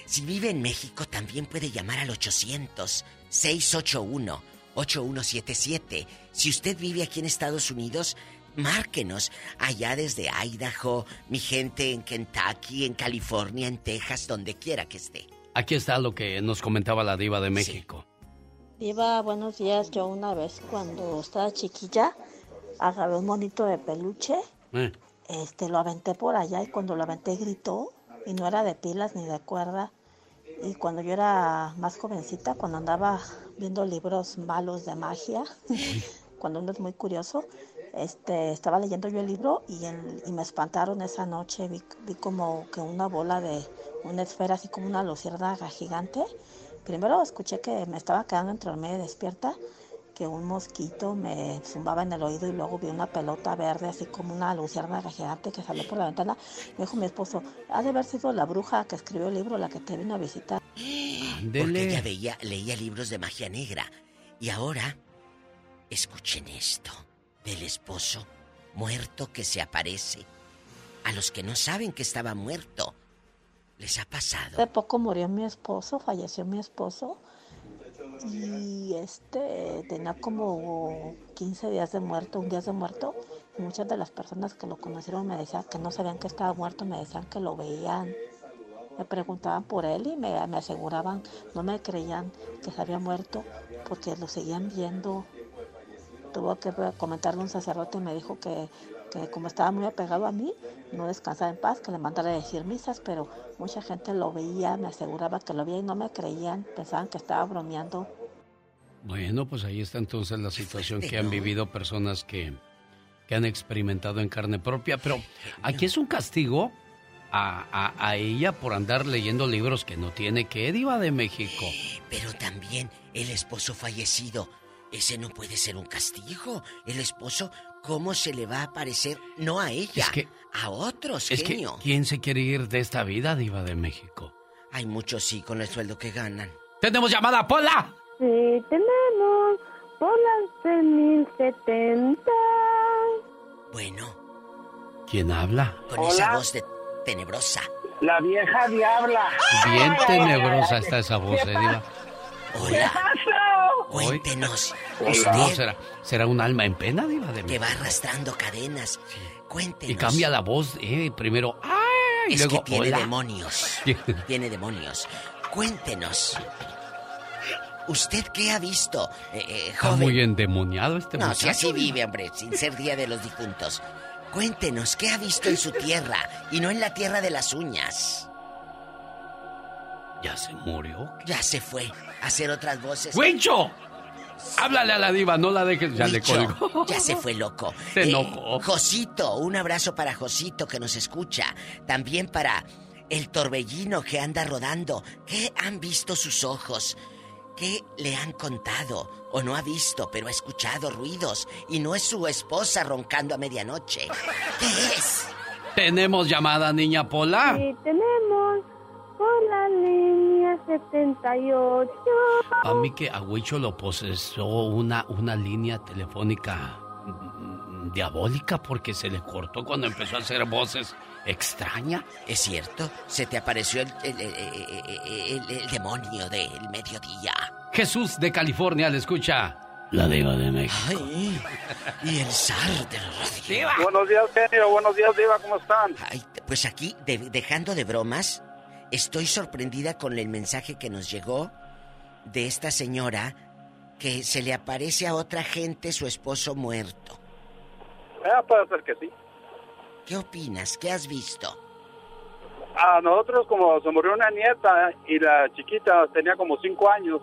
Si vive en México, también puede llamar al 800-681-8177. Si usted vive aquí en Estados Unidos, Márquenos allá desde Idaho, mi gente en Kentucky, en California, en Texas, donde quiera que esté. Aquí está lo que nos comentaba la diva de México. Diva, buenos días. Yo una vez cuando estaba chiquilla agarré un monito de peluche, Eh, este lo aventé por allá y cuando lo aventé gritó y no era de pilas ni de cuerda. Y cuando yo era más jovencita, cuando andaba viendo libros malos de magia, cuando uno es muy curioso, este, estaba leyendo yo el libro y, el- y me espantaron esa noche. Vi, vi como que una bola de una esfera, así como una luciérnaga gigante. Primero escuché que me estaba quedando entre medio despierta, que un mosquito me zumbaba en el oído y luego vi una pelota verde, así como una luciérnaga gigante que salió por la ventana. Me dijo mi esposo, ha de haber sido la bruja que escribió el libro la que te vino a visitar. Porque ella veía, leía libros de magia negra. Y ahora, escuchen esto, del esposo muerto que se aparece. A los que no saben que estaba muerto, les ha pasado. Hace poco murió mi esposo, falleció mi esposo y este tenía como 15 días de muerto, un día de muerto. Muchas de las personas que lo conocieron me decían que no sabían que estaba muerto, me decían que lo veían. Me preguntaban por él y me, me aseguraban, no me creían que se había muerto porque lo seguían viendo. Tuvo que comentarle un sacerdote y me dijo que, que como estaba muy apegado a mí, no descansaba en paz, que le mandara a decir misas, pero mucha gente lo veía, me aseguraba que lo veía y no me creían, pensaban que estaba bromeando. Bueno, pues ahí está entonces la situación que han vivido personas que, que han experimentado en carne propia. Pero aquí es un castigo a, a- a ella por andar leyendo libros que no tiene que, Diva de México. Pero también el esposo fallecido. Ese no puede ser un castigo. El esposo, ¿cómo se le va a aparecer? No a ella, Es que- a otros, Es que. ¿quién se quiere ir de esta vida, Diva de México? Hay muchos sí con el sueldo que ganan. ¡Tenemos llamada, Pola! Sí, tenemos por las 3070. Bueno, ¿Quién habla? con esa voz de tenebrosa. La vieja diabla. Bien tenebrosa está esa voz, ¿eh, Diva? Hola. Cuéntenos. ¿No será, será un alma en pena, Diva de que México? va arrastrando cadenas. Cuéntenos. Y cambia la voz, eh, primero, ¡ay! Y Es luego, que tiene hola. demonios. tiene demonios. Cuéntenos. ¿Usted qué ha visto, eh, eh, Está joven? muy endemoniado este No, muchacho. si así vive, hombre, sin ser Día de los Difuntos. Cuéntenos, ¿qué ha visto en su tierra y no en la tierra de las uñas? ¿Ya se murió? Ya se fue a hacer otras voces. ¡Huicho! Háblale a la diva, no la dejes, ya le colgó. Ya se fue loco. Se Eh, enojó. Josito, un abrazo para Josito que nos escucha. También para el torbellino que anda rodando. ¿Qué han visto sus ojos? ¿Qué le han contado? O no ha visto, pero ha escuchado ruidos. Y no es su esposa roncando a medianoche. ¿Qué es? ¿Tenemos llamada, niña Pola? Sí, tenemos por la línea 78. A mí que a Huicho lo posesó una, una línea telefónica mm, diabólica porque se le cortó cuando empezó a hacer voces extrañas. ¿Es cierto? Se te apareció el, el- el- el- el- el demonio del mediodía. Jesús de California le escucha. La diva de México. Ay, y el zar de la radio. Buenos días, genio. Buenos días, Diva. ¿Cómo están? Ay, pues aquí, de- dejando de bromas, estoy sorprendida con el mensaje que nos llegó de esta señora que se le aparece a otra gente su esposo muerto. Ah, puede ser que sí. ¿Qué opinas? ¿Qué has visto? A nosotros, como se murió una nieta y la chiquita tenía como cinco años,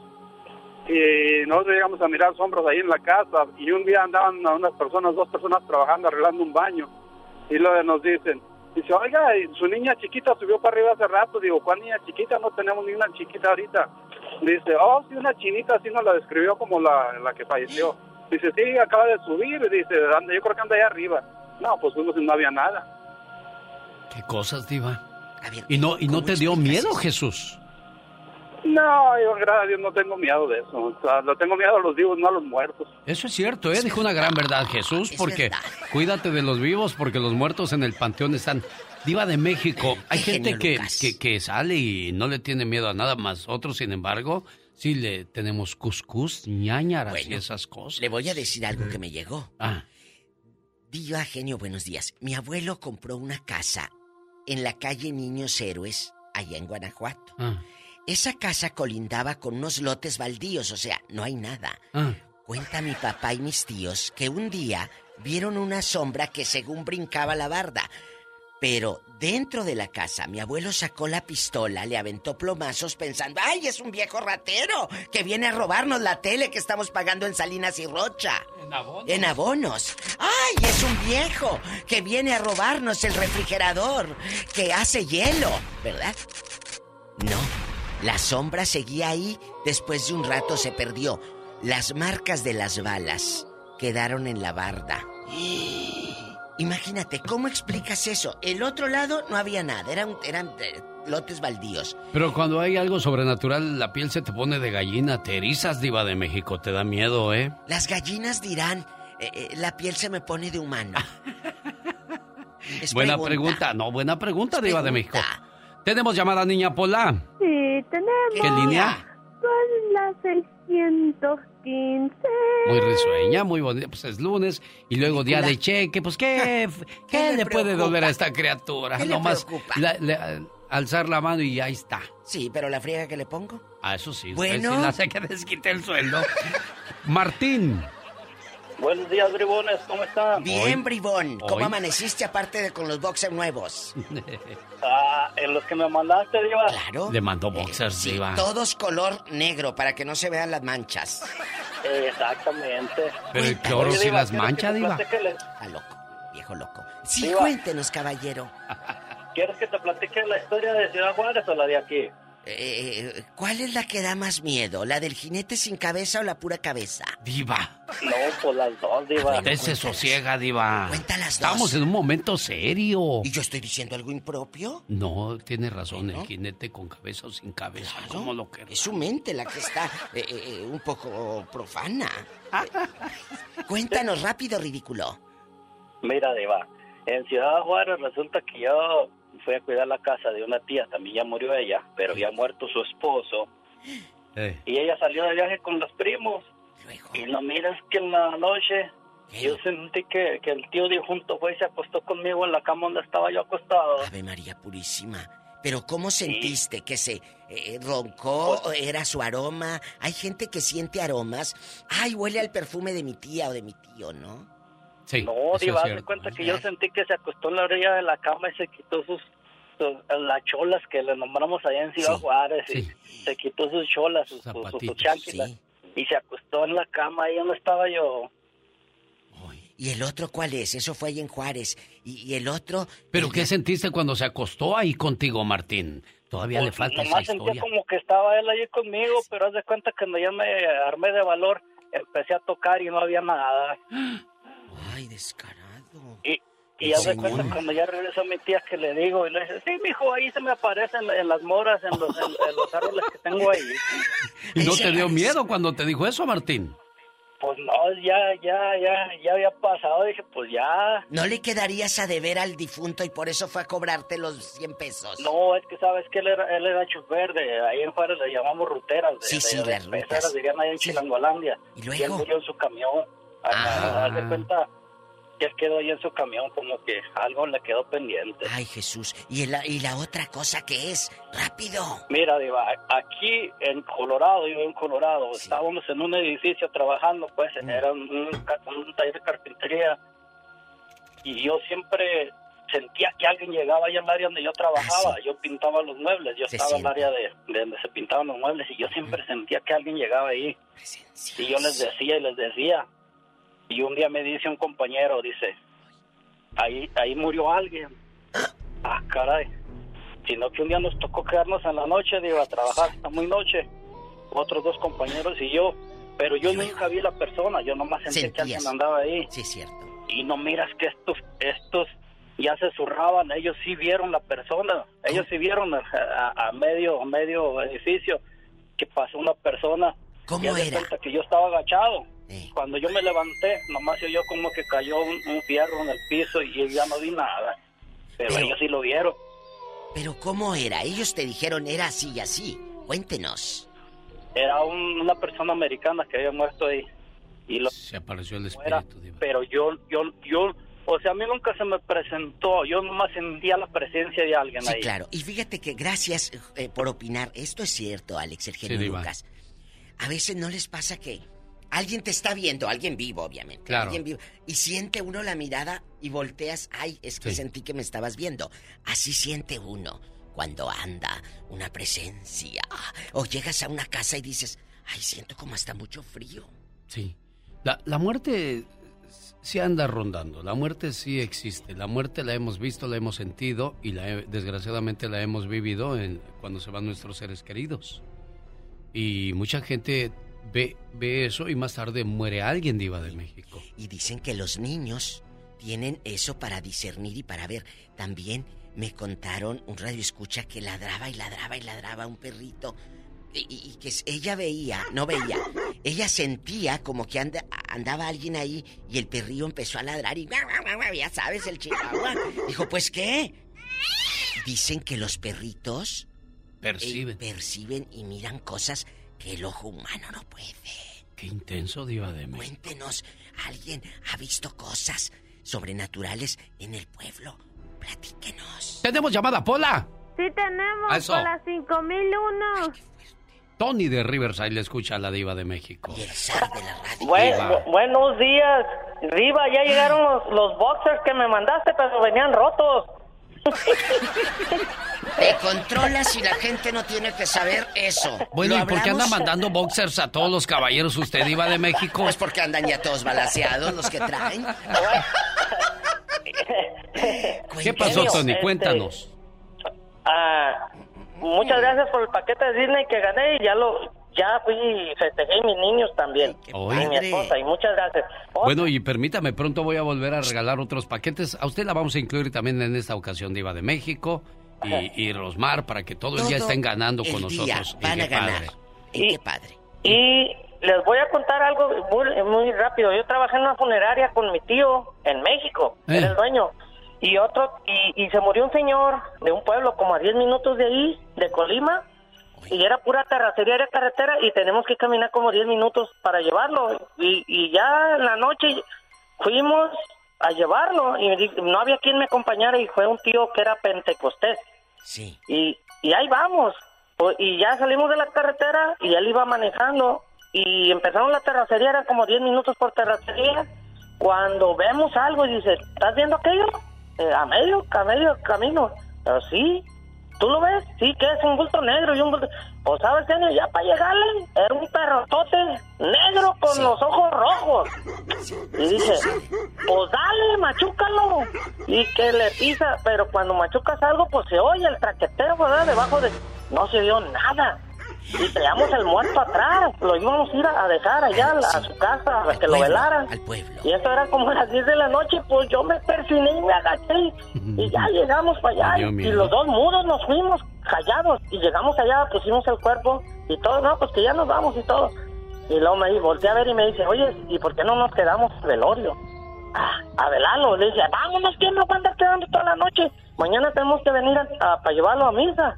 y nosotros llegamos a mirar sombras ahí en la casa, y un día andaban unas personas, dos personas trabajando, arreglando un baño, y luego nos dicen, dice, oiga, y su niña chiquita subió para arriba hace rato, digo, ¿cuál niña chiquita? No tenemos ni una chiquita ahorita. Dice, oh, sí, una chinita, así nos la describió como la, la que falleció. Dice, sí, acaba de subir, dice, anda, yo creo que anda ahí arriba. No, pues fuimos y no había nada. ¿Qué cosas, diva? ¿Y no, y no te dio miedo, Jesús? No, yo gracias a Dios no tengo miedo de eso. O sea, lo tengo miedo a los vivos, no a los muertos. Eso es cierto, ¿eh? Dijo una gran verdad Jesús, porque cuídate de los vivos, porque los muertos en el panteón están. Diva de México, hay Qué gente genio, que, que, que sale y no le tiene miedo a nada más. Otros, sin embargo, sí le tenemos cuscús, ñañaras y Bueno, esas cosas. Le voy a decir algo que me llegó. Ah, Diva Genio, buenos días. Mi abuelo compró una casa en la calle Niños Héroes, allá en Guanajuato. Ah, Esa casa colindaba con unos lotes baldíos, o sea, no hay nada. ah. Cuenta mi papá y mis tíos que un día vieron una sombra que según brincaba la barda. Pero dentro de la casa, mi abuelo sacó la pistola, le aventó plomazos pensando, ¡ay, es un viejo ratero que viene a robarnos la tele que estamos pagando en Salinas y Rocha! En abonos. En abonos. ¡Ay, es un viejo que viene a robarnos el refrigerador que hace hielo! ¿Verdad? No, la sombra seguía ahí, después de un rato se perdió. Las marcas de las balas quedaron en la barda. Imagínate, ¿cómo explicas eso? El otro lado no había nada, eran, eran eh, lotes baldíos. Pero cuando hay algo sobrenatural, la piel se te pone de gallina, te erizas, diva de México, te da miedo, ¿eh? Las gallinas dirán, eh, eh, la piel se me pone de humano. Es buena pregunta. no, buena pregunta, diva de México. Tenemos llamada niña Pola. Sí, tenemos. ¿Qué línea? Son las 615. Muy risueña, muy bonita. Pues es lunes y luego día de cheque. Pues, ¿qué, qué, le, puede preocupa? doler a esta criatura? ¿Qué le Nomás preocupa? la- le- alzar la mano y ahí está. Sí, pero la friega que le pongo. Ah, eso sí. Bueno. Bueno. Si la hace que desquite el sueldo. Martín. Buenos días, bribones, ¿cómo están? Bien, bribón. ¿Cómo Hoy. amaneciste aparte de con los boxers nuevos? Ah, en los que me mandaste, Diva. Claro. Le mandó boxers, Sí, diva. todos color negro para que no se vean las manchas. Exactamente. Pero el cloro sí las ¿quieres mancha, diva. la- Está loco, viejo loco. Sí, Diva. cuéntenos, caballero. ¿Quieres que te platique la historia de Ciudad Juárez o la de aquí? Eh, ¿Cuál es la que da más miedo? ¿La del jinete sin cabeza o la pura cabeza? Diva. No, pues las dos, Diva. Usted se sosiega, diva. Cuenta las dos. Estamos en un momento serio. ¿Y yo estoy diciendo algo impropio? No, tiene razón, el jinete con cabeza o sin cabeza. ¿Cómo lo que Es su mente la que está eh, eh, un poco profana. Eh, Cuéntanos rápido, ridículo. Mira, Diva, en Ciudad Juárez resulta que yo fui a cuidar la casa de una tía, también ya murió ella, pero había muerto su esposo. Y ella salió de viaje con los primos. Y no miras que en la noche yo sentí que, que el tío difunto fue y se acostó conmigo en la cama donde estaba yo acostado. Ave María Purísima. Pero ¿cómo sentiste que se eh, roncó? ¿O ¿Era su aroma? Hay gente que siente aromas. Ay, huele al perfume de mi tía o de mi tío, ¿no? Sí. No, Diva, haz de cuenta que yo sentí que se acostó en la orilla de la cama y se quitó sus, sus- las cholas que le nombramos allá en Ciudad Juárez. Y se quitó sus cholas, sus, sus, sus chanquilas. Y se acostó en la cama ahí donde estaba yo. ¿Y el otro cuál es? Eso fue ahí en Juárez. ¿Y, y el otro? ¿Pero qué sentiste cuando se acostó ahí contigo, Martín? Todavía le Pues, falta esa nomás sentía historia. como que estaba él ahí conmigo, pero haz de cuenta que cuando ya me armé de valor, empecé a tocar y no había nada. Ay, descarado. Y, y de Señor. cuenta cuando ya regresó mi tía que le digo, y le dice, sí, mijo, ahí se me aparecen en las moras, en los, en, en los árboles que tengo ahí. ¿Y no te dio miedo cuando te dijo eso, Martín? Pues no, ya, ya, ya, ya había pasado, dije, pues ya. ¿No le quedarías a deber al difunto y por eso fue a cobrarte los 100 pesos? No, es que sabes que él era, él era chofer de, ahí en Juárez le llamamos ruteras. De, Sí, de- sí, de las rutas. peceras, dirían ahí en Chilangolandia. ¿Y él luego? murió en su camión. Ah. Haz de cuenta que quedó ahí en su camión como que algo le quedó pendiente. Ay, Jesús. ¿Y, el- y la otra cosa que es? ¡Rápido! Mira, Diva, aquí en Colorado, yo en Colorado, estábamos en un edificio trabajando, pues, era un, un taller de carpintería, y yo siempre sentía que alguien llegaba ahí al área donde yo trabajaba, yo pintaba los muebles, yo Se estaba en el siente. área de, de donde se pintaban los muebles, y yo siempre sentía que alguien llegaba ahí, y yo les decía y les decía, y un día me dice un compañero, dice, ahí, ahí murió alguien, ah, caray, sino que un día nos tocó quedarnos en la noche, digo, a trabajar hasta muy noche, otros dos compañeros y yo, pero yo nunca vi la persona, yo nomás sentí que alguien andaba ahí. Sí, cierto. Y no miras que estos, estos ya se zurraban, ellos sí vieron la persona, ellos sí vieron a, a- a medio, medio edificio que pasó una persona. ¿Cómo Y era? que yo estaba agachado. Cuando yo me levanté, nomás se oyó como que cayó un, un fierro en el piso y ya no vi nada. Pero, Pero- ellos sí lo vieron. ¿Pero cómo era? Ellos te dijeron era así y así. Cuéntenos. Era un- una persona americana que había muerto ahí. Y lo Se apareció el espíritu. pero yo, yo, yo O sea, a mí nunca se me presentó, yo nomás sentía la presencia de alguien Sí, ahí. claro. Y fíjate que gracias eh, por opinar. Esto es cierto, Alex, el genio Sí. Lucas. A veces no les pasa que alguien te está viendo, alguien vivo, obviamente. Claro. Alguien vivo. Y siente uno la mirada y volteas, ay, es que Sí. sentí que me estabas viendo. Así siente uno cuando anda una presencia. O llegas a una casa y dices, ay, siento como hasta mucho frío. Sí. La, la muerte sí anda rondando, la muerte sí existe, la muerte la hemos visto, la hemos sentido y la, he- desgraciadamente la hemos vivido en, cuando se van nuestros seres queridos. Y mucha gente ve, ve eso y más tarde muere alguien diva de México. Y dicen que los niños tienen eso para discernir y para ver. También me contaron un radio escucha que ladraba y ladraba y ladraba un perrito. Y, que ella veía, no veía, ella sentía como que anda- andaba alguien ahí y el perrillo empezó a ladrar y ya sabes, el chihuahua. Dijo, pues qué. Dicen que los perritos Perciben. eh, perciben y miran cosas que el ojo humano no puede. Qué intenso diva de México. Cuéntenos, ¿alguien ha visto cosas sobrenaturales en el pueblo? Platíquenos. Tenemos llamada, Pola. Sí tenemos, Eso. por las 5001. Tony de Riverside le escucha a la diva de México. Buen- Diva. bu- buenos días, Riva. Ya llegaron los, los boxers que me mandaste, pero venían rotos. Te controlas y la gente no tiene que saber eso. Bueno, ¿Lo ¿y por qué anda mandando boxers a todos los caballeros usted, diva de México? Pues porque andan ya todos balaseados los que traen. ¿Qué pasó, Tony? este, Cuéntanos. Ah, muchas gracias por el paquete de Disney que gané y ya lo ya fui y festejé a mis niños también. Y mi esposa, y muchas gracias. Oh, Bueno, y permítame, pronto voy a volver a regalar otros paquetes. A usted la vamos a incluir también en esta ocasión, Diva de México y, y Rosmar, para que todo el día Todo estén ganando con día nosotros. Y van qué a ganar. padre. Y qué padre. Y les voy a contar algo muy, muy rápido. Yo trabajé en una funeraria con mi tío en México, Eh. era el dueño. Y otro, y, y se murió un señor de un pueblo como a 10 minutos de ahí, de Colima. Y era pura terracería, era carretera y tenemos que caminar como 10 minutos para llevarlo. Y, y ya en la noche fuimos a llevarlo y no había quien me acompañara y fue un tío que era pentecostés. Sí. Y, y ahí vamos. Y ya salimos de la carretera y él iba manejando y empezaron la terracería, eran como 10 minutos por terracería. Cuando vemos algo y dice, ¿estás viendo aquello? Eh, a medio, a medio camino. Pero sí, ¿tú lo ves? Sí, que es un bulto negro y un bulto... Pues, ¿sabes, genio? Ya para llegarle, era un perrotote negro con los ojos rojos. Y dice, pues dale, machúcalo. Y que le pisa, pero cuando machucas algo, pues se oye el traqueteo, ¿verdad? Debajo de... No se oyó nada. Y traíamos el muerto atrás. Lo íbamos a ir a a dejar allá a, a su casa para que lo velaran. Al pueblo. Y esto era como a las 10 de la noche, pues yo me persiné y me agaché. Y ya llegamos para allá. Y, los dos mudos nos fuimos callados. Y llegamos allá, pusimos el cuerpo y todo, no, pues que ya nos vamos y todo. Y luego me volteé a ver y me dice, oye, ¿y por qué no nos quedamos velorio? Ah, a velarlo. Le dije, vámonos, ¿quién nos va a andar quedando toda la noche? Mañana tenemos que venir a- a- para llevarlo a misa.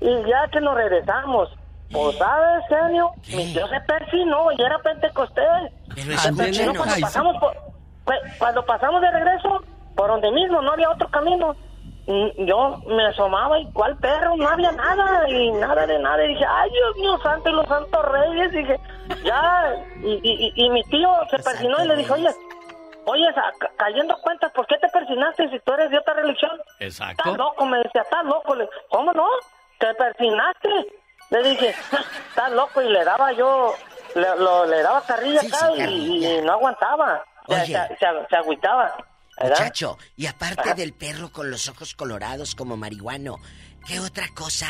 Y ya que nos regresamos, pues, ¿sabes, genio? Mi tío se persinó y era pentecostés. Pero Se persinó cuando pasamos, por, cu- cuando pasamos de regreso, por donde mismo, no había otro camino. Y Yo me asomaba y cuál perro, no había nada y nada de nada. Y dije, ay Dios mío santo y los santos reyes. Dije, ya. Y, y, y- y mi tío se persinó y le dijo, oye, oye, cayendo cuentas, ¿por qué te persinaste si tú eres de otra religión? Exacto. Estás loco, me decía, estás loco. Le, ¿Cómo no? ¿Te persinaste? Le dije, estás loco y le daba yo, le, lo- le daba carrilla Sí, acá sí, y- carrilla. y, no aguantaba. Se, Oye. se, se- se agüitaba. ¿verdad? Muchacho, y aparte del perro con los ojos colorados como marihuano, ¿qué otra cosa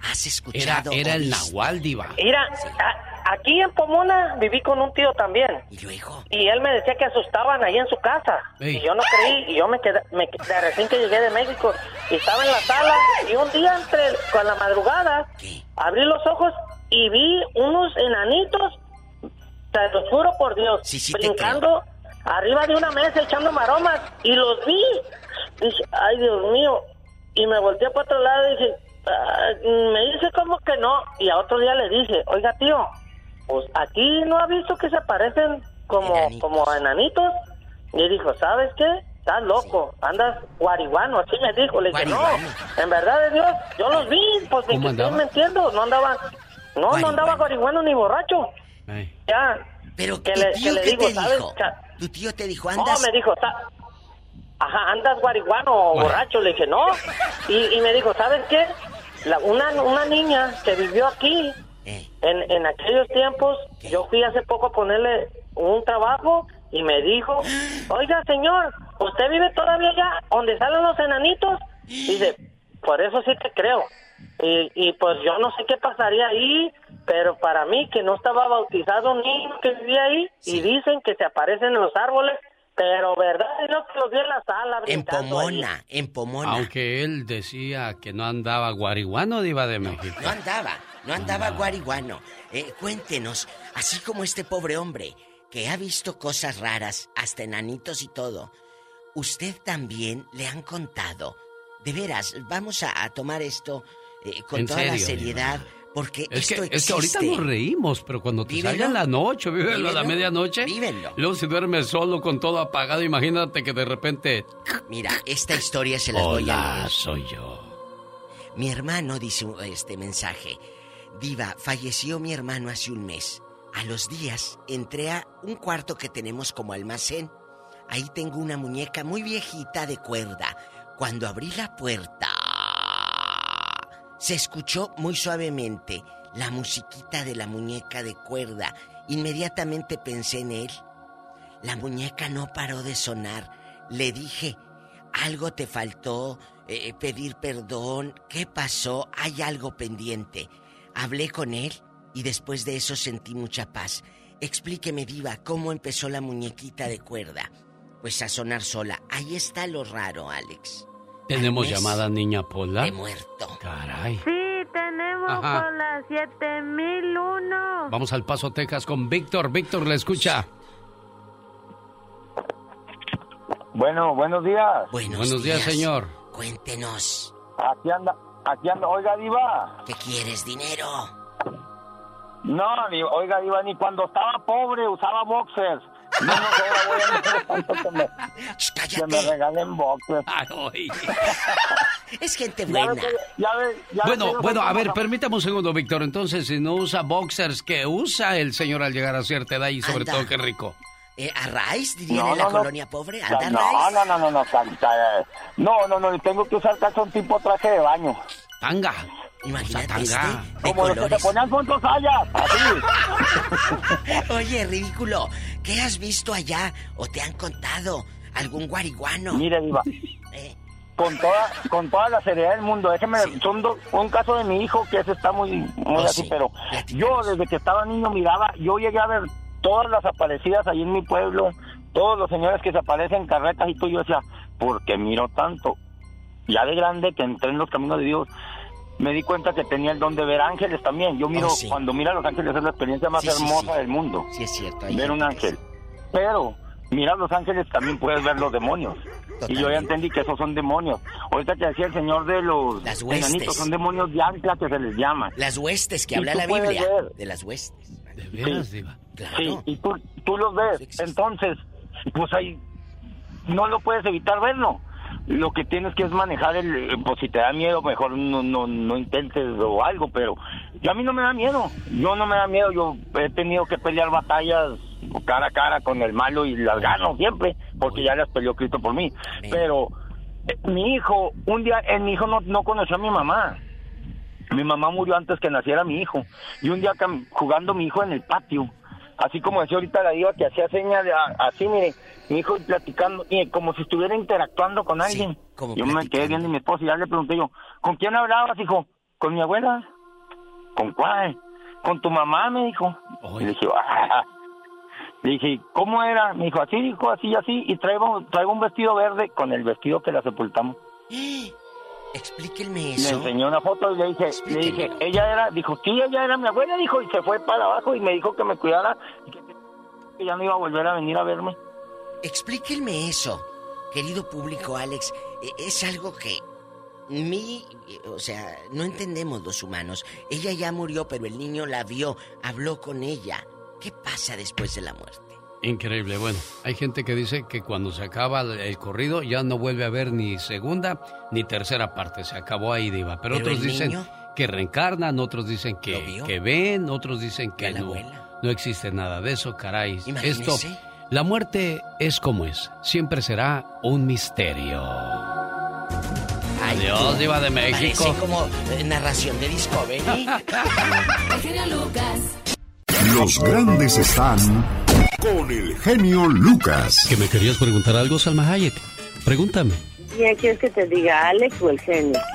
has Era, escuchado? era o el? Nahual, Diva. Mira, a- aquí en Pomona viví con un tío también. ¿Y luego? Y él me decía que asustaban ahí en su casa. Ey. Y yo no creí, y yo me quedé, me quedé recién que llegué de México, y estaba en la sala, y un día entre, con la madrugada, abrí los ojos y vi unos enanitos, te lo juro por Dios, brincando arriba de una mesa echando maromas, y los vi. Dije, ay Dios mío, y me volteé para otro lado y dije, "Ah", me dice como que no, y a otro día le dije, oiga tío, pues aquí no ha visto que se aparecen como, como enanitos. Y dijo, ¿sabes qué? Estás loco, andas guariguano, así me dijo. Le dije, no, en verdad de Dios, yo los vi, pues ¿Cómo que estoy mintiendo, no andaba, no, no andaba guariguano ni borracho. Ya. Pero que ¿tu le, tío que le digo, te ¿sabes? dijo? Tu tío te dijo, No, andas... me dijo, "Ta- ajá, andas guariguano o borracho. Le dije, no. Y, y me dijo, ¿sabes qué? La- una, una niña que vivió aquí, Eh. en, en aquellos tiempos, yo fui hace poco a ponerle un trabajo y me dijo, oiga, señor, ¿usted vive todavía allá donde salen los enanitos? Dice, por eso sí te creo. Y, y pues yo no sé qué pasaría ahí, pero para mí que no estaba bautizado un niño que vivía ahí y dicen que se aparecen en los árboles, pero verdad es lo que los vi en la sala En ahí. Pomona, en Pomona. Aunque él decía que no andaba guariguano, diva de México. No andaba, no andaba guariguano. Eh, cuéntenos, así como este pobre hombre que ha visto cosas raras, hasta enanitos y todo, ¿usted también le han contado? De veras, vamos a, a tomar esto eh, con toda la seriedad, porque Es que, esto es que ahorita existe. nos reímos, pero cuando te salga en la noche, vívelo, a la medianoche. Vívelo. Luego si duermes solo con todo apagado, imagínate que de repente. Mira, esta historia se las voy a Hola, leer. soy yo. Mi hermano dice este mensaje. Diva, falleció mi hermano hace un mes. A los días entré a un cuarto que tenemos como almacén. Ahí tengo una muñeca muy viejita de cuerda. Cuando abrí la puerta, se escuchó muy suavemente la musiquita de la muñeca de cuerda. Inmediatamente pensé en él. La muñeca no paró de sonar. Le dije, algo te faltó, eh, pedir perdón, ¿qué pasó? Hay algo pendiente. Hablé con él y después de eso sentí mucha paz. Explíqueme, Diva, cómo empezó la muñequita de cuerda. Pues a sonar sola. Ahí está lo raro, Alex. Tenemos llamada niña Pola. De muerto. Caray. Sí, tenemos Ajá. por la 7001. Vamos al Paso, Texas con Víctor. Víctor, le escucha. Bueno, buenos días. Buenos, días, señor. Cuéntenos. Aquí anda, aquí anda. Oiga, Diva. ¿Qué quieres, dinero? No, ni- oiga, Diva, ni cuando estaba pobre usaba boxers. No, no, ahora voy a tanto que me, que me regalen boxers. Es gente buena. ve que- ya ve- ya ve que Bueno, bueno, a ver, permítame un segundo, Víctor. Entonces, si no usa boxers, ¿qué usa el señor al llegar a cierta edad y sobre Anda. todo qué rico? Eh, ¿A Rice, dirían No, en la no, no. colonia pobre? ¿Anda No, Rice? no, no, no, no, eh. no, no, no, tengo que usar calzón tipo traje de baño. Tanga. Imagínate este, de Como los que se ponían Fonso Sayas, así. Oye, ridículo, ¿qué has visto allá o te han contado? ¿Algún guariguano? Mire, Diva, con toda, con toda la seriedad del mundo, déjeme, son do- un caso de mi hijo que ese está muy, muy Oh, así, sí. pero yo desde que estaba niño miraba, yo llegué a ver todas las aparecidas ahí en mi pueblo, todos los señores que se aparecen en carretas y todo, yo decía, ¿por qué miro tanto? Ya de grande que entré en los caminos de Dios, me di cuenta que tenía el don de ver ángeles también. Yo miro, Oh, sí. cuando mira a los ángeles es la experiencia más Sí, hermosa sí. del mundo. Sí, es cierto. ver un ángel. Pero, mira los ángeles también puedes ver los demonios. Y yo ya entendí que esos son demonios. Ahorita que decía el señor de los Las huestes. enanitos, son demonios de ancla que se les llama. Las huestes que Y habla la Biblia. ver. De las huestes. ¿De veras, Diva? Sí, y tú, tú los ves. Entonces, pues ahí no lo puedes evitar verlo. Lo que tienes que es manejar el, eh, pues si te da miedo, mejor no, no, no intentes o algo, pero yo a mí no me da miedo. Yo no me da miedo, yo he tenido que pelear batallas cara a cara con el malo y las gano siempre, porque ya las peleó Cristo por mí. Pero eh, mi hijo, un día, eh, mi hijo no, no conoció a mi mamá. Mi mamá murió antes que naciera mi hijo. Y un día jugando mi hijo en el patio, así como decía ahorita la diva que hacía señas así, mire, mi hijo platicando, y como si estuviera interactuando con alguien. yo me quedé viendo a mi esposa y ya le pregunté yo, ¿con quién hablabas, hijo? ¿Con mi abuela? ¿Con cuál? Con tu mamá, me dijo. Y le dije, "Ah". Le dije, ¿cómo era? Me dijo, así, dijo, así, y así, y traigo, traigo un vestido verde con el vestido que la sepultamos. Explíquenme Le eso. enseñó una foto y le dije, le dije, ella era, dijo, sí, ella era mi abuela, dijo, y se fue para abajo y me dijo que me cuidara y que ya no iba a volver a venir a verme. Explíquenme eso, querido público Alex. E- Es algo que mi, o sea, no entendemos los humanos. Ella ya murió, pero el niño la vio, habló con ella. ¿Qué pasa después de la muerte? Increíble. Bueno, hay gente que dice que cuando se acaba el corrido ya no vuelve a haber ni segunda ni tercera parte. Se acabó ahí, Diva. Pero, otros dicen que reencarnan, otros dicen que, que ven, otros dicen que no, no existe nada de eso, caray. Esto, la muerte es como es. Siempre será un misterio. Adiós, Diva de México. Parece como eh, narración de Discovery. Los grandes están con el genio Lucas. ¿Que me querías preguntar algo, Salma Hayek? Pregúntame. ¿Quién quieres que te diga, Alex o el genio?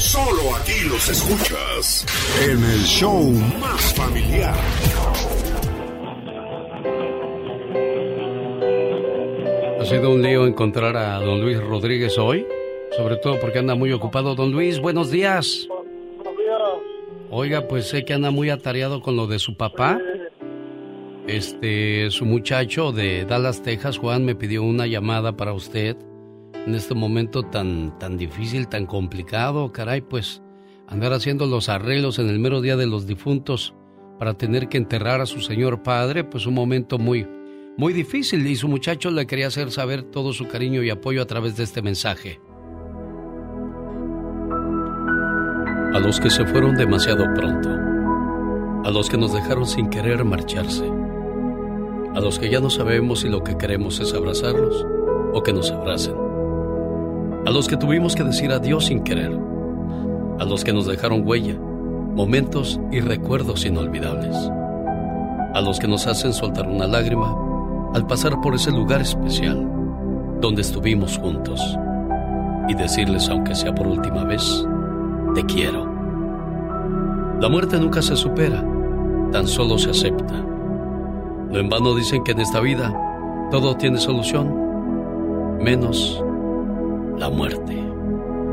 Solo aquí los escuchas en el show más familiar. Ha sido un lío encontrar a don Luis Rodríguez hoy, sobre todo porque anda muy ocupado. Don Luis, buenos días. Oiga, pues sé que anda muy atareado con lo de su papá. Este, su muchacho de Dallas, Texas, Juan, me pidió una llamada para usted en este momento tan, tan difícil, tan complicado, caray, pues andar haciendo los arreglos en el mero día de los difuntos para tener que enterrar a su señor padre, pues un momento muy, muy difícil y su muchacho le quería hacer saber todo su cariño y apoyo a través de este mensaje. A los que se fueron demasiado pronto, a los que nos dejaron sin querer marcharse, a los que ya no sabemos si lo que queremos es abrazarlos o que nos abracen a los que tuvimos que decir adiós sin querer, a los que nos dejaron huella, momentos y recuerdos inolvidables, a los que nos hacen soltar una lágrima al pasar por ese lugar especial donde estuvimos juntos y decirles, aunque sea por última vez, te quiero. La muerte nunca se supera, tan solo se acepta. No en vano dicen que en esta vida todo tiene solución, menos la muerte.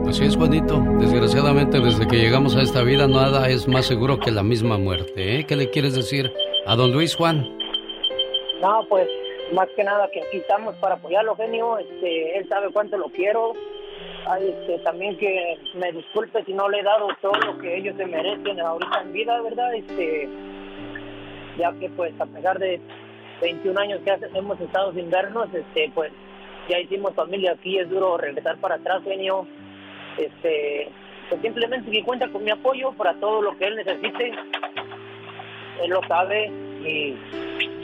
Así es, Juanito. Desgraciadamente, desde que llegamos a esta vida, nada es más seguro que la misma muerte. ¿eh? ¿Qué le quieres decir a don Luis Juan? No, pues más que nada que aquí estamos para apoyarlo, genio. Este, él sabe cuánto lo quiero. Ay, este, también que me disculpe si no le he dado todo lo que ellos se merecen ahorita en vida, ¿verdad? Este, ya que pues a pesar de 21 años que hemos estado sin vernos, este, pues ya hicimos familia aquí, es duro regresar para atrás, genio. Este, pues simplemente que cuenta con mi apoyo para todo lo que él necesite. Él lo sabe y,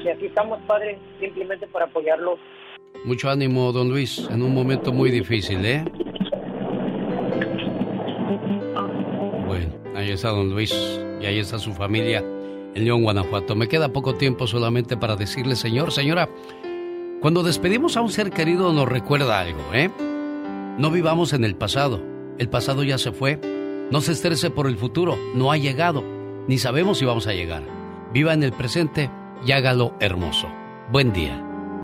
y aquí estamos, padre, simplemente para apoyarlo. Mucho ánimo, don Luis, en un momento muy difícil, ¿eh? Bueno, ahí está don Luis y ahí está su familia en León, Guanajuato. Me queda poco tiempo solamente para decirle, señor, señora, cuando despedimos a un ser querido nos recuerda algo, ¿eh? No vivamos en el pasado. El pasado ya se fue. No se estrese por el futuro. No ha llegado. Ni sabemos si vamos a llegar. Viva en el presente y hágalo hermoso. Buen día.